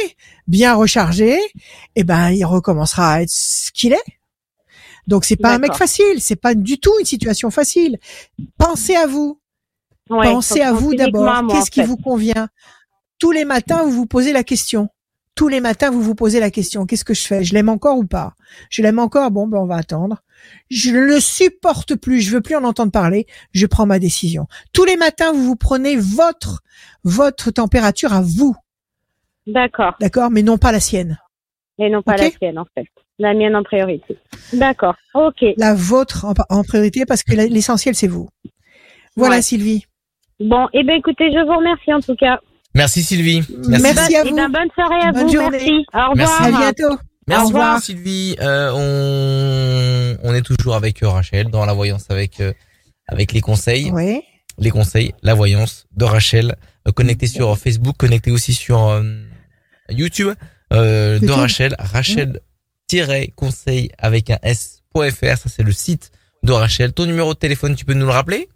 bien rechargé, eh ben, il recommencera à être ce qu'il est. Donc, c'est pas un mec facile. C'est pas du tout une situation facile. Pensez à vous. Ouais, Pensez à vous d'abord. Qu'est-ce qui fait. vous convient? Tous les matins, vous vous posez la question. Tous les matins, vous vous posez la question. Qu'est-ce que je fais? Je l'aime encore ou pas? Je l'aime encore? Bon, ben on va attendre. Je ne le supporte plus. Je veux plus en entendre parler. Je prends ma décision. Tous les matins, vous vous prenez votre votre température à vous, D'accord. d'accord, mais non pas la sienne. Et non pas la sienne, en fait. La mienne en priorité. D'accord. Ok. La vôtre en, en priorité parce que l'essentiel c'est vous. Voilà, Ouais. Sylvie. Bon, eh ben écoutez, je vous remercie en tout cas. Merci Sylvie. Merci. À vous. ben, bonne soirée à Bonne vous. journée. Merci. Au revoir. Merci. À bientôt. Merci Au revoir. Sylvie. Euh, on, on est toujours avec euh, Rachel dans la voyance avec euh, avec les conseils, Oui. les conseils, la voyance de Rachel. Euh, connecté sur Facebook, connecté aussi sur euh, YouTube euh, de. Rachel. Rachel-conseil avec un s.fr. Ça c'est le site de Rachel. Ton numéro de téléphone, tu peux nous le rappeler?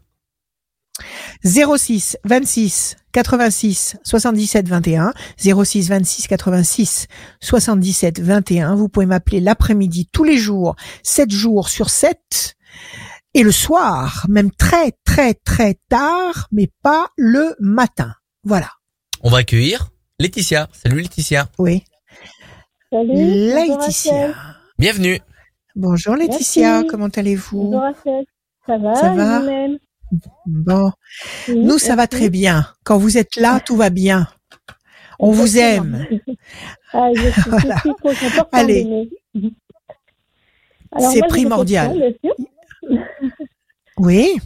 06 26 86 77 21 06 26 86 77 21 vous pouvez m'appeler l'après-midi tous les jours 7 jours sur 7 et le soir même très très très tard mais pas le matin voilà On va accueillir Laetitia. Salut Laetitia. oui Salut. bonjour. Laetitia Bienvenue. bonjour Laetitia Merci. comment allez-vous? Ça va, Ça va? bon Oui, nous ça va très bien quand vous êtes là tout va bien on vous aime Ah, je suis, Voilà. Allez. C'est primordial. questions, oui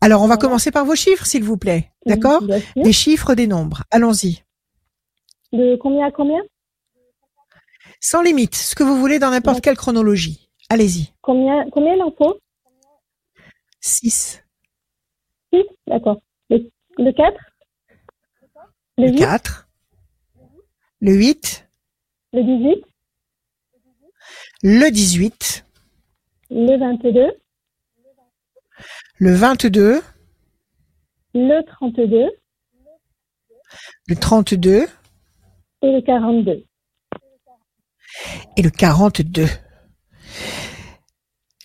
alors on va Voilà. commencer par vos chiffres s'il vous plaît d'accord? Des chiffres, des nombres. Allons-y. De combien à combien Sans limite. Ce que vous voulez dans n'importe quelle chronologie. Allez-y. Combien, combien il en faut 6, 6 D'accord. Le, le 4 Le le 8 4, le 8, Le 18 le 18, Le 22 le 22, Le 32 le 32 et le 42. et le 42.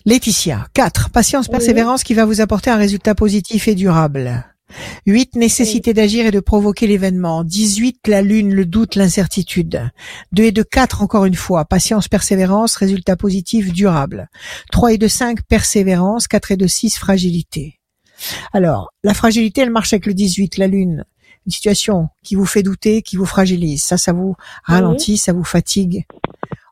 Laetitia, 4. Patience, persévérance qui va vous apporter un résultat positif et durable. 8. Nécessité d'agir et de provoquer l'événement. 18. La lune, le doute, l'incertitude. 2 et de 4, encore une fois. Patience, persévérance, résultat positif, durable. 3 et de 5, persévérance. 4 et de 6, fragilité. Alors, la fragilité, elle marche avec le 18, la lune. Une situation qui vous fait douter, qui vous fragilise. Ça, ça vous ralentit, ça vous fatigue.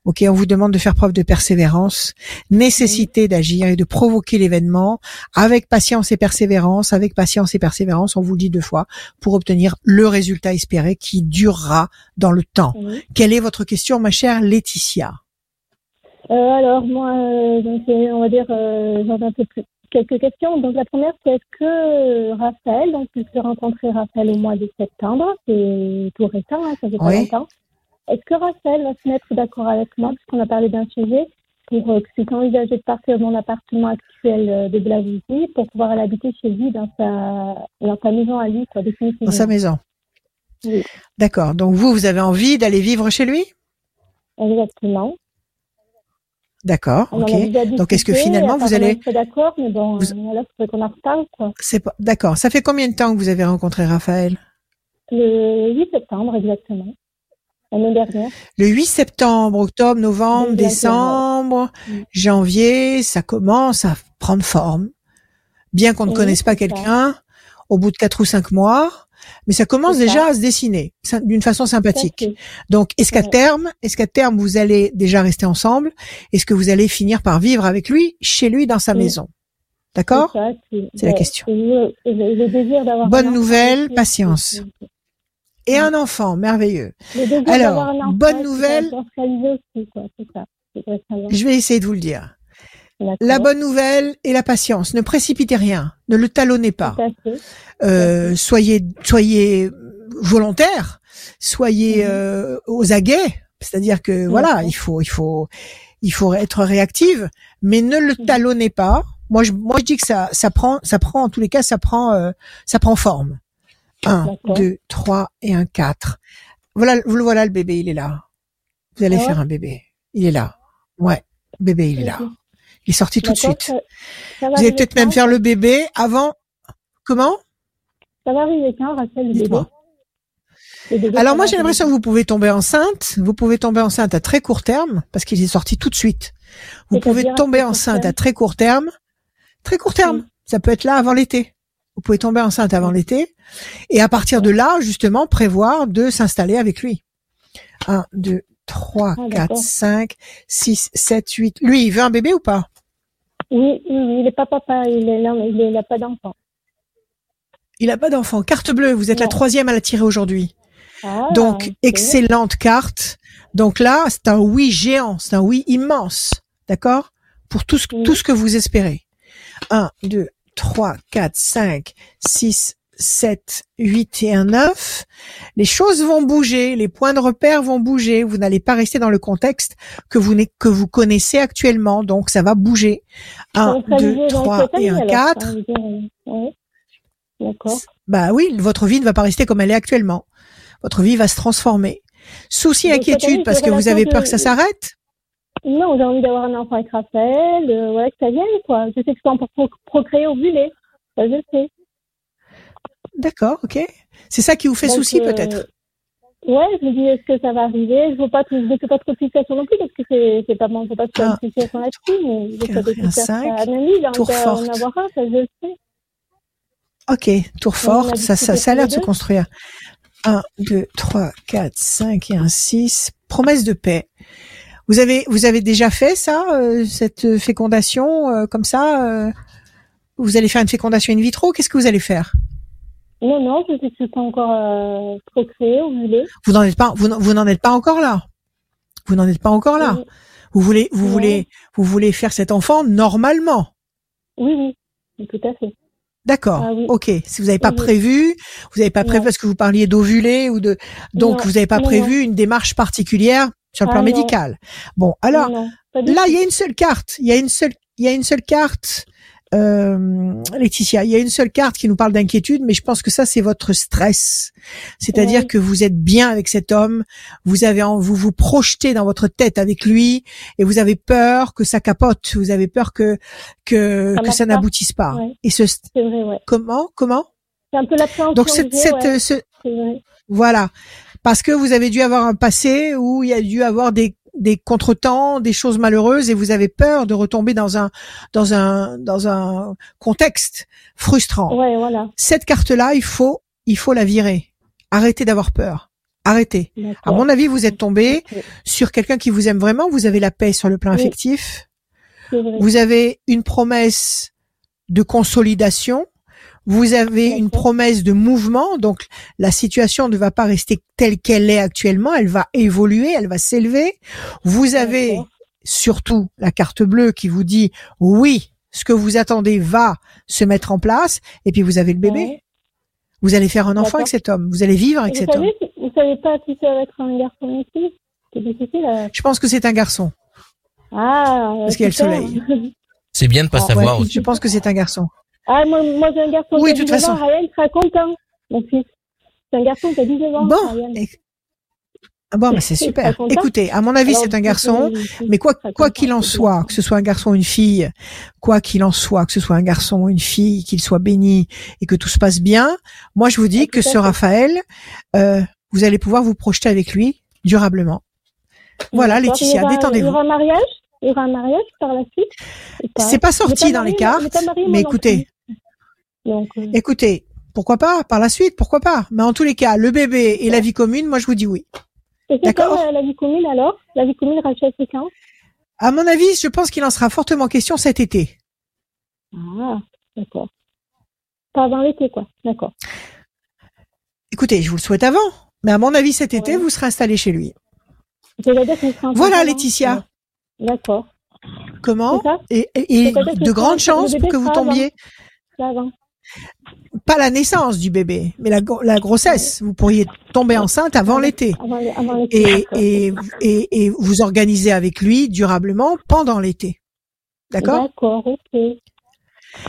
Ok, on vous demande de faire preuve de persévérance, nécessité d'agir et de provoquer l'événement avec patience et persévérance, avec patience et persévérance, on vous le dit deux fois, pour obtenir le résultat espéré qui durera dans le temps. Oui. Quelle est votre question, ma chère Laetitia? Euh, alors, moi, euh, donc, c'est- on va dire, euh, j'en ai un peu plus. Quelques questions. Donc, la première, c'est est-ce que Raphaël, donc, puisque j'ai rencontré Raphaël au mois de septembre, c'est tout récent, hein, ça fait pas Oui. longtemps. Est-ce que Raphaël va se mettre d'accord avec moi, puisqu'on a parlé d'un sujet, pour euh, que c'est envisagé de partir de mon appartement actuel euh, de Blavozy pour pouvoir aller habiter chez lui dans sa, dans sa maison à lui, quoi, définitivement? Dans sa maison. Oui. D'accord. Donc vous, vous avez envie d'aller vivre chez lui? Exactement. D'accord. Ok. Donc est-ce que finalement vous allez d'accord, mais bon, Vous- là, il faudrait qu'on en reparle, quoi. C'est pas d'accord. Ça fait combien de temps que vous avez rencontré Raphaël? Le 8 septembre, exactement. L'année dernière. Le 8 septembre, octobre, novembre, décembre, Mm. janvier, ça commence à prendre forme. Bien qu'on ne connaisse pas quelqu'un, au bout de quatre ou cinq mois, mais ça commence déjà ça. à se dessiner d'une façon sympathique. Donc, est-ce qu'à terme, est-ce qu'à terme vous allez déjà rester ensemble? Est-ce que vous allez finir par vivre avec lui, chez lui, dans sa Oui. maison? D'accord? C'est la question. Le, le- désir Bonne nouvelle, patience. Et un enfant, merveilleux. Alors, enfant, bonne nouvelle. aussi, quoi, ça. Je vais essayer de vous le dire. La bonne nouvelle et la patience. Ne précipitez rien. Ne le talonnez pas. Euh, soyez, soyez volontaire. Soyez Mhm. euh, aux aguets. C'est-à-dire que voilà, il faut, il faut, il faut être réactive, mais ne le Mhm. talonnez pas. Moi, je, moi, je dis que ça, ça prend, ça prend en tous les cas, ça prend, euh, ça prend forme. Un, deux, trois et un quatre. Voilà, vous le voilà le bébé, il est là. Vous allez Ah ouais faire un bébé. Il est là. Ouais, bébé, il est là. Il est sorti tout de suite. ça- ça va Vous allez peut-être même faire le bébé avant. Comment? Ça va arriver quand, Rachel, le bébé? Dites-moi. Le bébé, Alors moi j'ai l'impression que vous pouvez tomber enceinte. Vous pouvez tomber enceinte à très court terme parce qu'il est sorti tout de suite. Vous pouvez tomber enceinte à très court terme. Très court terme. Oui. Ça peut être là avant l'été. Vous pouvez tomber enceinte avant l'été et à partir de là justement prévoir de s'installer avec lui. 1, 2, 3, Ah, 4, d'accord. 5, 6, 7, 8. Lui, il veut un bébé ou pas? Oui, oui, oui, il n'est pas papa, il est mais il n'a pas d'enfant. Il n'a pas d'enfant. Carte bleue, vous êtes la Non. troisième à la tirer aujourd'hui. Ah, Donc, excellente carte. Donc là, c'est un oui géant, c'est un oui immense. D'accord? Pour tout ce, Oui. tout ce que vous espérez. 1, 2, 3, 4, 5, 6, 7, 8 et un 9. Les choses vont bouger, les points de repère vont bouger. Vous n'allez pas rester dans le contexte que vous, que vous connaissez actuellement. Donc, ça va bouger. 1, Donc, ça 2, vivait dans 3 cette et année, un alors, 4. ça veut dire, euh, ouais. D'accord. Bah oui, votre vie ne va pas rester comme elle est actuellement. Votre vie va se transformer. Souci, inquiétude, parce que vous avez de- peur que ça s'arrête? Non, j'ai envie d'avoir un enfant avec Raphaël, euh, voilà, que ça vienne, quoi. Je sais que c'est pour pro- procréer, ovuler. Ça, je sais. D'accord, ok. C'est ça qui vous fait Donc, souci euh, peut-être Ouais, je me dis, est-ce que ça va arriver? Je veux pas, je ne fais pas trop de fixation non plus, parce que c'est, c'est pas bon, faut pas se faire Ah. une fixation là-dessus, mais je et un fixations cinq. à d'en forte. avoir un, ça, je le sais. Ok, tour On fort, a ça, ça, discuté ça a l'air de se construire. 1, 2, 3, 4, 5 et un 6. Promesse de paix. Vous avez, vous avez déjà fait ça, euh, cette fécondation euh, comme ça euh, Vous allez faire une fécondation in vitro Qu'est-ce que vous allez faire? Non, non, je que c'est pas encore euh, procréé, ovulé. Vous n'en êtes pas, vous, vous n'en êtes pas encore là. Vous n'en êtes pas encore là. Oui, Vous voulez, vous voulez, vous voulez faire cet enfant normalement? oui, oui, tout à fait. D'accord. Ah oui. Ok. Si vous n'avez pas prévu, vous n'avez pas prévu Non. parce que vous parliez d'ovuler ou de, donc Non. vous n'avez pas Non, prévu une démarche particulière sur le Ah plan non. médical. Bon, alors là, il y a une seule carte. Il y a une seule, il y a une seule carte. Euh, Laetitia, il y a une seule carte qui nous parle d'inquiétude, mais je pense que ça c'est votre stress. C'est-à-dire que vous êtes bien avec cet homme, vous avez, en- vous vous projetez dans votre tête avec lui, et vous avez peur que ça capote, vous avez peur que que Ça que ça n'aboutisse pas. Ouais. Et ce, C'est vrai, ouais. comment, comment? C'est un peu Donc cette, cette, ouais, ce, voilà, parce que vous avez dû avoir un passé où il y a dû avoir des des contretemps, des choses malheureuses, et vous avez peur de retomber dans un dans un dans un contexte frustrant. Ouais, voilà. Cette carte-là, il faut il faut la virer. Arrêtez d'avoir peur. Arrêtez. À mon avis, vous êtes tombé sur quelqu'un qui vous aime vraiment. Vous avez la paix sur le plan Oui. affectif. Vous avez une promesse de consolidation. Vous avez une promesse de mouvement. Donc, la situation ne va pas rester telle qu'elle est actuellement. Elle va évoluer, elle va s'élever. Vous avez, surtout la carte bleue qui vous dit oui, ce que vous attendez va se mettre en place, et puis vous avez le bébé. Ouais. Vous allez faire un enfant avec cet homme. Vous allez vivre avec Vous cet homme. savez, vous savez pas si ça va être un garçon ou une fille? C'est difficile. à- Je pense que c'est un garçon. Ah, Parce qu'il y a le soleil. C'est bien de pas Ouais, savoir aussi. je pense que c'est un garçon. Ah, moi, moi j'ai un garçon Oui, qui de a toute 19 ans, façon. Ryan sera content, mon fils. C'est un garçon qui a 19 ans, Bon, Ryan. Ah bon, bah c'est super. Écoutez, à mon avis, c'est un garçon. Mais quoi quoi qu'il en soit, que ce soit un garçon ou une fille, quoi qu'il en soit, que ce soit un garçon ou une fille, qu'il soit béni et que tout se passe bien, moi je vous dis que ce. Raphaël, euh, vous allez pouvoir vous projeter avec lui durablement. Voilà, Laetitia, aura- Il y détendez-vous. aura un mariage? Il y aura un mariage par la suite? C'est pas sorti dans les cartes, mais écoutez. Donc, euh, écoutez, pourquoi pas par la suite, pourquoi pas. Mais en tous les cas, le bébé et la vie commune, moi je vous dis oui. et c'est quand euh, la vie commune alors? La vie commune, Rachel, c'est quand À mon avis, je pense qu'il en sera fortement question cet été. Ah, d'accord. Pas avant l'été, quoi. D'accord. Écoutez, je vous le souhaite avant, mais à mon avis cet été, vous serez installé chez lui. Voilà. Laetitia. Ouais. D'accord. Comment? Et, de grandes chances pour que vous tombiez, avant. Pas la naissance du bébé, mais la, gro- la grossesse. Vous pourriez tomber enceinte avant l'été. Et, et, et, et vous organisez avec lui durablement pendant l'été. D'accord? D'accord, ok.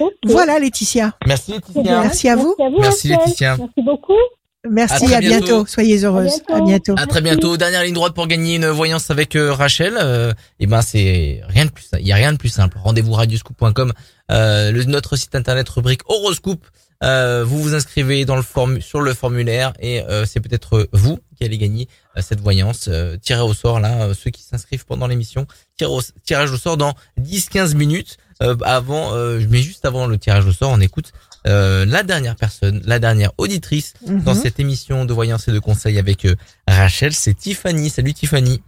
Ok. Voilà, Laetitia. Merci Laetitia. Merci à vous. Merci à vous, Merci, Rachel. Laetitia. Merci beaucoup. Merci, À bientôt. bientôt. Soyez heureuse. bientôt. À bientôt. À très bientôt. Dernière ligne droite pour gagner une voyance avec euh, Rachel. Euh, et ben c'est rien de plus. simple. Il y a rien de plus simple. Rendez-vous radioscoop.com, euh, le notre site internet rubrique horoscope. Euh, vous vous inscrivez dans le formu sur le formulaire et euh, c'est peut-être vous qui allez gagner euh, cette voyance. Euh, tiré au sort là, euh, ceux qui s'inscrivent pendant l'émission. Tirage au, tirage au sort dans 10-15 minutes. Euh, avant, euh, mais juste avant le tirage au sort, on écoute euh, la dernière personne, la dernière auditrice dans Mhm. cette émission de voyance et de conseils avec euh, Rachel, c'est Tiffany. Salut Tiffany.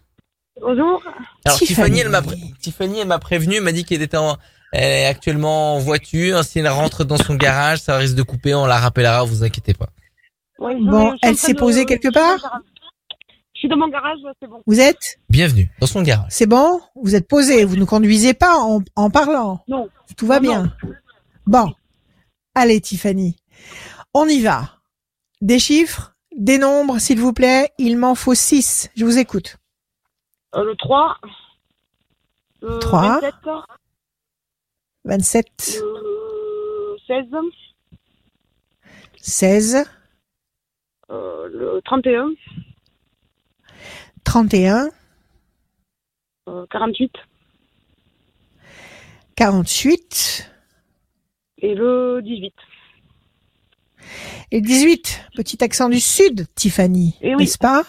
Bonjour. Alors Tiffany, Tiffany. elle m'a pré- Tiffany, elle m'a prévenu, elle m'a dit qu'elle était en, elle est actuellement en voiture. Si elle rentre dans son garage, ça risque de couper. On la rappellera, vous inquiétez pas. Bon, elle s'est posée quelque dans part? Je suis dans mon garage, c'est bon. Vous êtes? Bienvenue dans son garage. C'est bon? Vous êtes posé. Vous ne conduisez pas en, en parlant? Non. Tout va Non, bien? Bon. Allez, Tiffany. On y va. Des chiffres, des nombres, s'il vous plaît. Il m'en faut six. Je vous écoute. Euh, le 3. Le Trois. 27. 27, Le 16. 16, Euh, le 31. 31, Euh, 48. 48 Et le 18. et 18. Petit accent du sud, Tiffany. Eh oui. N'est-ce pas?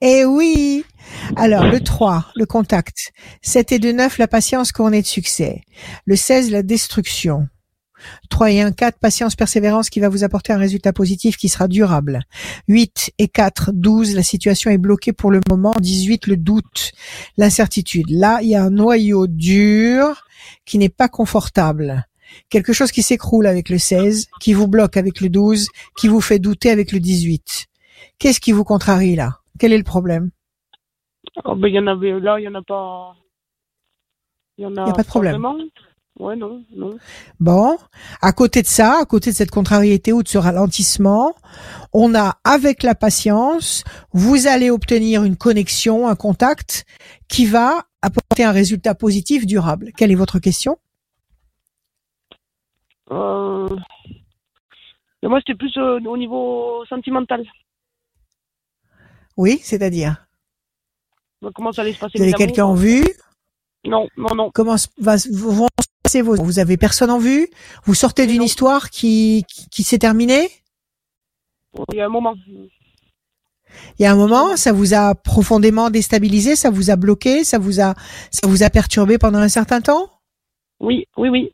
Eh oui. Alors, le 3, le contact. 7 et 2, 9, la patience couronnée de succès. Le 16, la destruction. 3 et 1, 4, patience, persévérance qui va vous apporter un résultat positif qui sera durable. 8 et 4, 12, la situation est bloquée pour le moment. 18, le doute, l'incertitude. Là, il y a un noyau dur qui n'est pas confortable. Quelque chose qui s'écroule avec le 16, qui vous bloque avec le 12, qui vous fait douter avec le 18. Qu'est-ce qui vous contrarie là? Quel est le problème? Oh, ben, il y en avait, là, il y en a pas. Il y en a, a pas de problème. Ouais, non, non. Bon, à côté de ça, à côté de cette contrariété ou de ce ralentissement, on a avec la patience, vous allez obtenir une connexion, un contact qui va apporter un résultat positif durable. Quelle est votre question? Euh... mais moi, c'était plus euh, au niveau sentimental. Oui, c'est-à-dire? Comment ça allait se passer Vous avez quelqu'un en vue? Non, non, non. Comment va, vont se passer vos Vous avez personne en vue? Vous sortez d'une histoire qui, qui, qui s'est terminée? Il y a un moment. Il y a un moment, ça vous a profondément déstabilisé, ça vous a bloqué, ça vous a, ça vous a perturbé pendant un certain temps? Oui, oui, oui.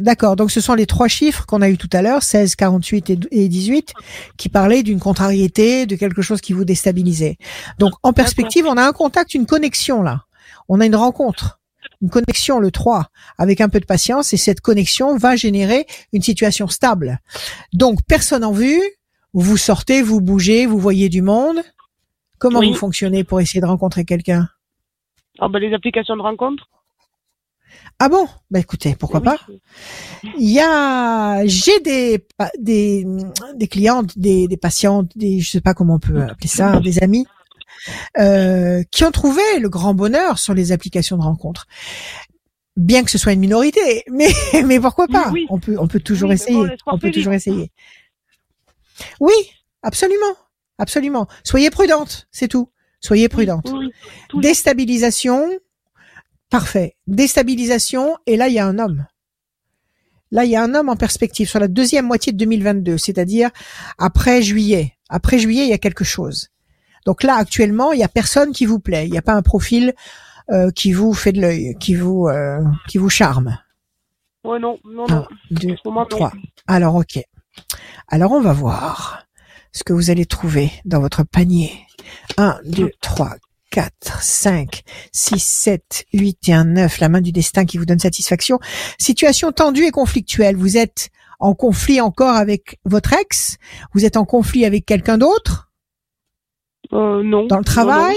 D'accord, donc ce sont les trois chiffres qu'on a eu tout à l'heure, 16, 48 et et 18, qui parlaient d'une contrariété, de quelque chose qui vous déstabilisait. Donc en perspective, on a un contact, une connexion là. On a une rencontre, une connexion le 3, avec un peu de patience, et cette connexion va générer une situation stable. Donc personne en vue, vous sortez, vous bougez, vous voyez du monde. Comment Oui. vous fonctionnez pour essayer de rencontrer quelqu'un? Ah bah les applications de rencontre. Ah bon? Bah écoutez, pourquoi Oui. pas? Il y a, j'ai des des des clientes, des des patientes, des je sais pas comment on peut appeler ça, des amis, euh, qui ont trouvé le grand bonheur sur les applications de rencontres. Bien que ce soit une minorité, mais mais pourquoi pas? Oui. On peut on peut toujours Oui, essayer. bon, on peut toujours essayer. Oui, absolument, absolument. Soyez prudente, c'est tout. Soyez prudente. Déstabilisation, parfait. Déstabilisation, et là, il y a un homme. Là, il y a un homme en perspective sur la deuxième moitié de 2022, c'est-à-dire après juillet. Après juillet, il y a quelque chose. Donc là, actuellement, il y a personne qui vous plaît. Il n'y a pas un profil euh, qui vous fait de l'œil, qui vous euh, qui vous charme. Ouais, non, non, non. Un, deux, trois. Alors, ok. Alors, on va voir ce que vous allez trouver dans votre panier. 1, 2, 3, 4, 5, 6, 7, 8 et un 9. La main du destin qui vous donne satisfaction. Situation tendue et conflictuelle. Vous êtes en conflit encore avec votre ex? Vous êtes en conflit avec quelqu'un d'autre? Euh, non. Dans le Non, travail?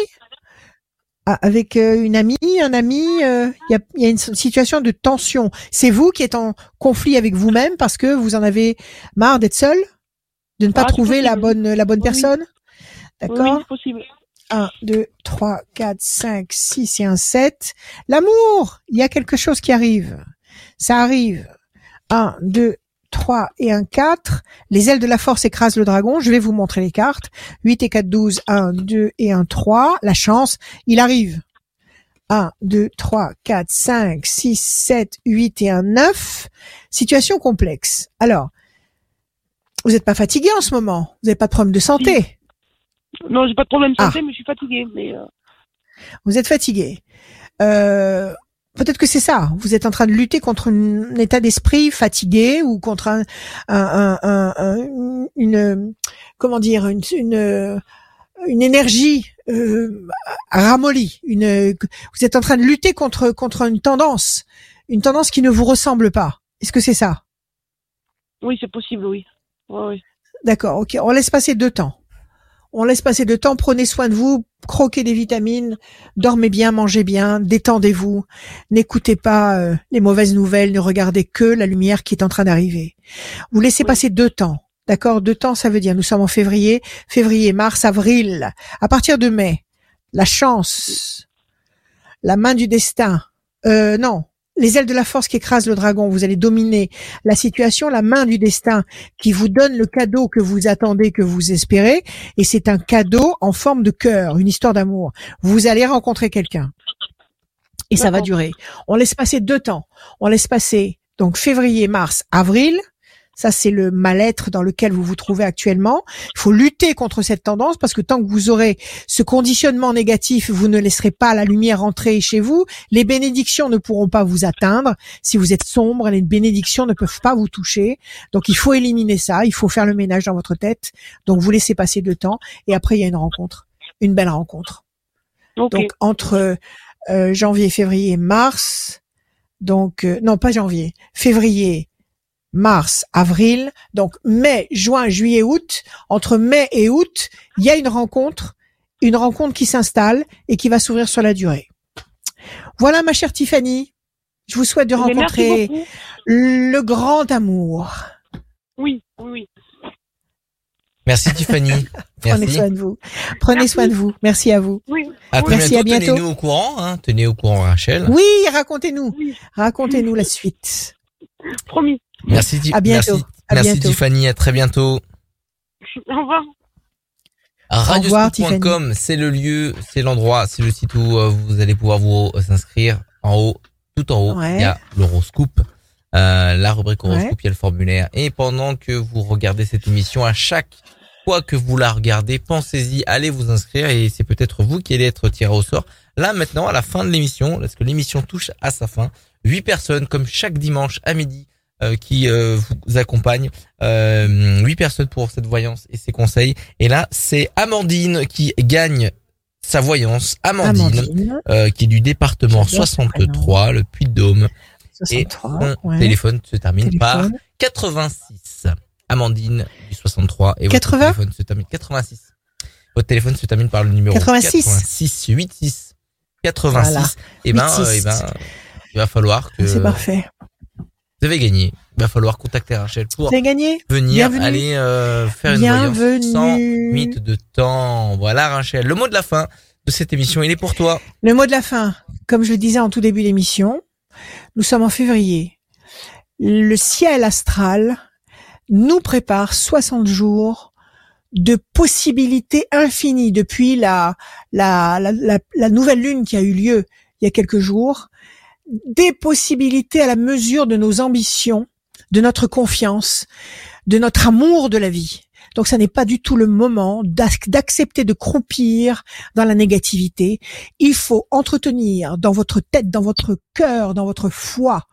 Ah, Avec euh, une amie, un ami euh, Il y, a, il y a une situation de tension. C'est vous qui êtes en conflit avec vous-même parce que vous en avez marre d'être seul? De ne pas Ah, trouver la bonne, la bonne Oui, personne? D'accord Oui, c'est possible. 1, 2, 3, 4, 5, 6 et un 7. L'amour, il y a quelque chose qui arrive. Ça arrive. 1, 2, 3 et un 4. Les ailes de la force écrasent le dragon. Je vais vous montrer les cartes. 8 et 4, 12, 1, 2 et un 3. La chance, il arrive. 1, 2, 3, 4, 5, 6, 7, 8 et un 9. Situation complexe. Alors, vous n'êtes pas fatigué en ce moment. Vous n'avez pas de problème de santé. Non, j'ai pas de problème de Ah. santé, mais je suis fatiguée. Mais euh, Vous êtes fatigué. Euh, Peut-être que c'est ça. Vous êtes en train de lutter contre un, état d'esprit fatigué ou contre un, un, un- un- un- une comment dire une une, une énergie euh, ramollie. Une vous êtes en train de lutter contre contre une tendance, une tendance qui ne vous ressemble pas. Est-ce que c'est ça? Oui, c'est possible, oui. Ouais, ouais. D'accord. Ok. On laisse passer deux temps. On laisse passer deux temps. Prenez soin de vous. Croquez des vitamines. Dormez bien. Mangez bien. Détendez-vous. N'écoutez pas euh, les mauvaises nouvelles. Ne regardez que la lumière qui est en train d'arriver. Vous laissez passer deux temps. D'accord? Deux temps, ça veut dire nous sommes en février, février, mars, avril. À partir de mai, la chance, la main du destin. Euh, non. Les ailes de la force qui écrasent le dragon, vous allez dominer la situation, la main du destin qui vous donne le cadeau que vous attendez, que vous espérez, et c'est un cadeau en forme de cœur, une histoire d'amour. Vous allez rencontrer quelqu'un. Et ça va durer. On laisse passer deux temps. On laisse passer donc février, mars, avril. Ça, c'est le mal-être dans lequel vous vous trouvez actuellement. Il faut lutter contre cette tendance parce que tant que vous aurez ce conditionnement négatif, vous ne laisserez pas la lumière entrer chez vous. Les bénédictions ne pourront pas vous atteindre. Si vous êtes sombre, les bénédictions ne peuvent pas vous toucher. Donc, il faut éliminer ça. Il faut faire le ménage dans votre tête. Donc, vous laissez passer deux temps et après, il y a une rencontre, une belle rencontre. Donc, entre euh, janvier, février, mars, donc euh, non pas janvier, février, mars, avril, donc mai, juin, juillet, août. Entre mai et août, il y a une rencontre, une rencontre qui s'installe et qui va s'ouvrir sur la durée. Voilà, ma chère Tiffany. Je vous souhaite de Mais rencontrer le grand amour. Oui, oui, oui. Merci Tiffany. Prenez Merci. soin de vous. Prenez soin de vous. Merci à vous. Oui, À très Merci, à bientôt. bientôt. Tenez-nous au courant. Hein. Tenez au courant Rachel. Oui, racontez-nous. oui. Racontez-nous la suite. Promis. Merci, À bientôt. merci, À merci bientôt. Tiffany. À très bientôt. Au revoir. Radioscoop.com, c'est le lieu, c'est l'endroit, c'est le site où euh, vous allez pouvoir vous inscrire. En haut, tout en haut, Ouais. il y a l'horoscope, euh, la rubrique horoscope, Ouais. il y a le formulaire. Et pendant que vous regardez cette émission, à chaque fois que vous la regardez, pensez-y, allez vous inscrire et c'est peut-être vous qui allez être tiré au sort. Là, maintenant, à la fin de l'émission, parce que l'émission touche à sa fin, huit personnes, comme chaque dimanche à midi, euh, qui euh, vous accompagnent. Euh, huit personnes pour cette voyance et ses conseils. Et là, c'est Amandine qui gagne sa voyance. Amandine, Amandine, euh, qui est du département J'adore ce 63, le Puy-de-Dôme. Et 63. son ouais. téléphone se termine par Téléphone. 86. Amandine du 63 et 80? votre téléphone se termine 86. Votre téléphone se termine par le numéro 86. 86 86. 86. Voilà. Et ben, 86. euh, eh ben, il va falloir que C'est parfait. Vous avez gagné. Il va falloir contacter Rachel pour Vous avez gagné venir Bienvenue. aller euh, faire une voyance Bienvenue. sans limite de temps. Voilà Rachel, le mot de la fin de cette émission, il est pour toi. Le mot de la fin, comme je le disais en tout début d'émission, nous sommes en février. Le ciel astral nous prépare 60 jours de possibilités infinies depuis la, la, la, la, la nouvelle lune qui a eu lieu il y a quelques jours, des possibilités à la mesure de nos ambitions, de notre confiance, de notre amour de la vie. Donc ça n'est pas du tout le moment d'ac- d'accepter de croupir dans la négativité. Il faut entretenir dans votre tête, dans votre cœur, dans votre foi,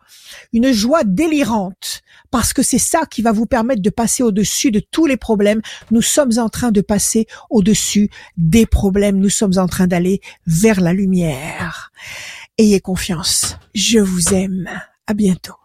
une joie délirante, parce que c'est ça qui va vous permettre de passer au-dessus de tous les problèmes. Nous sommes en train de passer au-dessus des problèmes. Nous sommes en train d'aller vers la lumière. Ayez confiance. Je vous aime. À bientôt.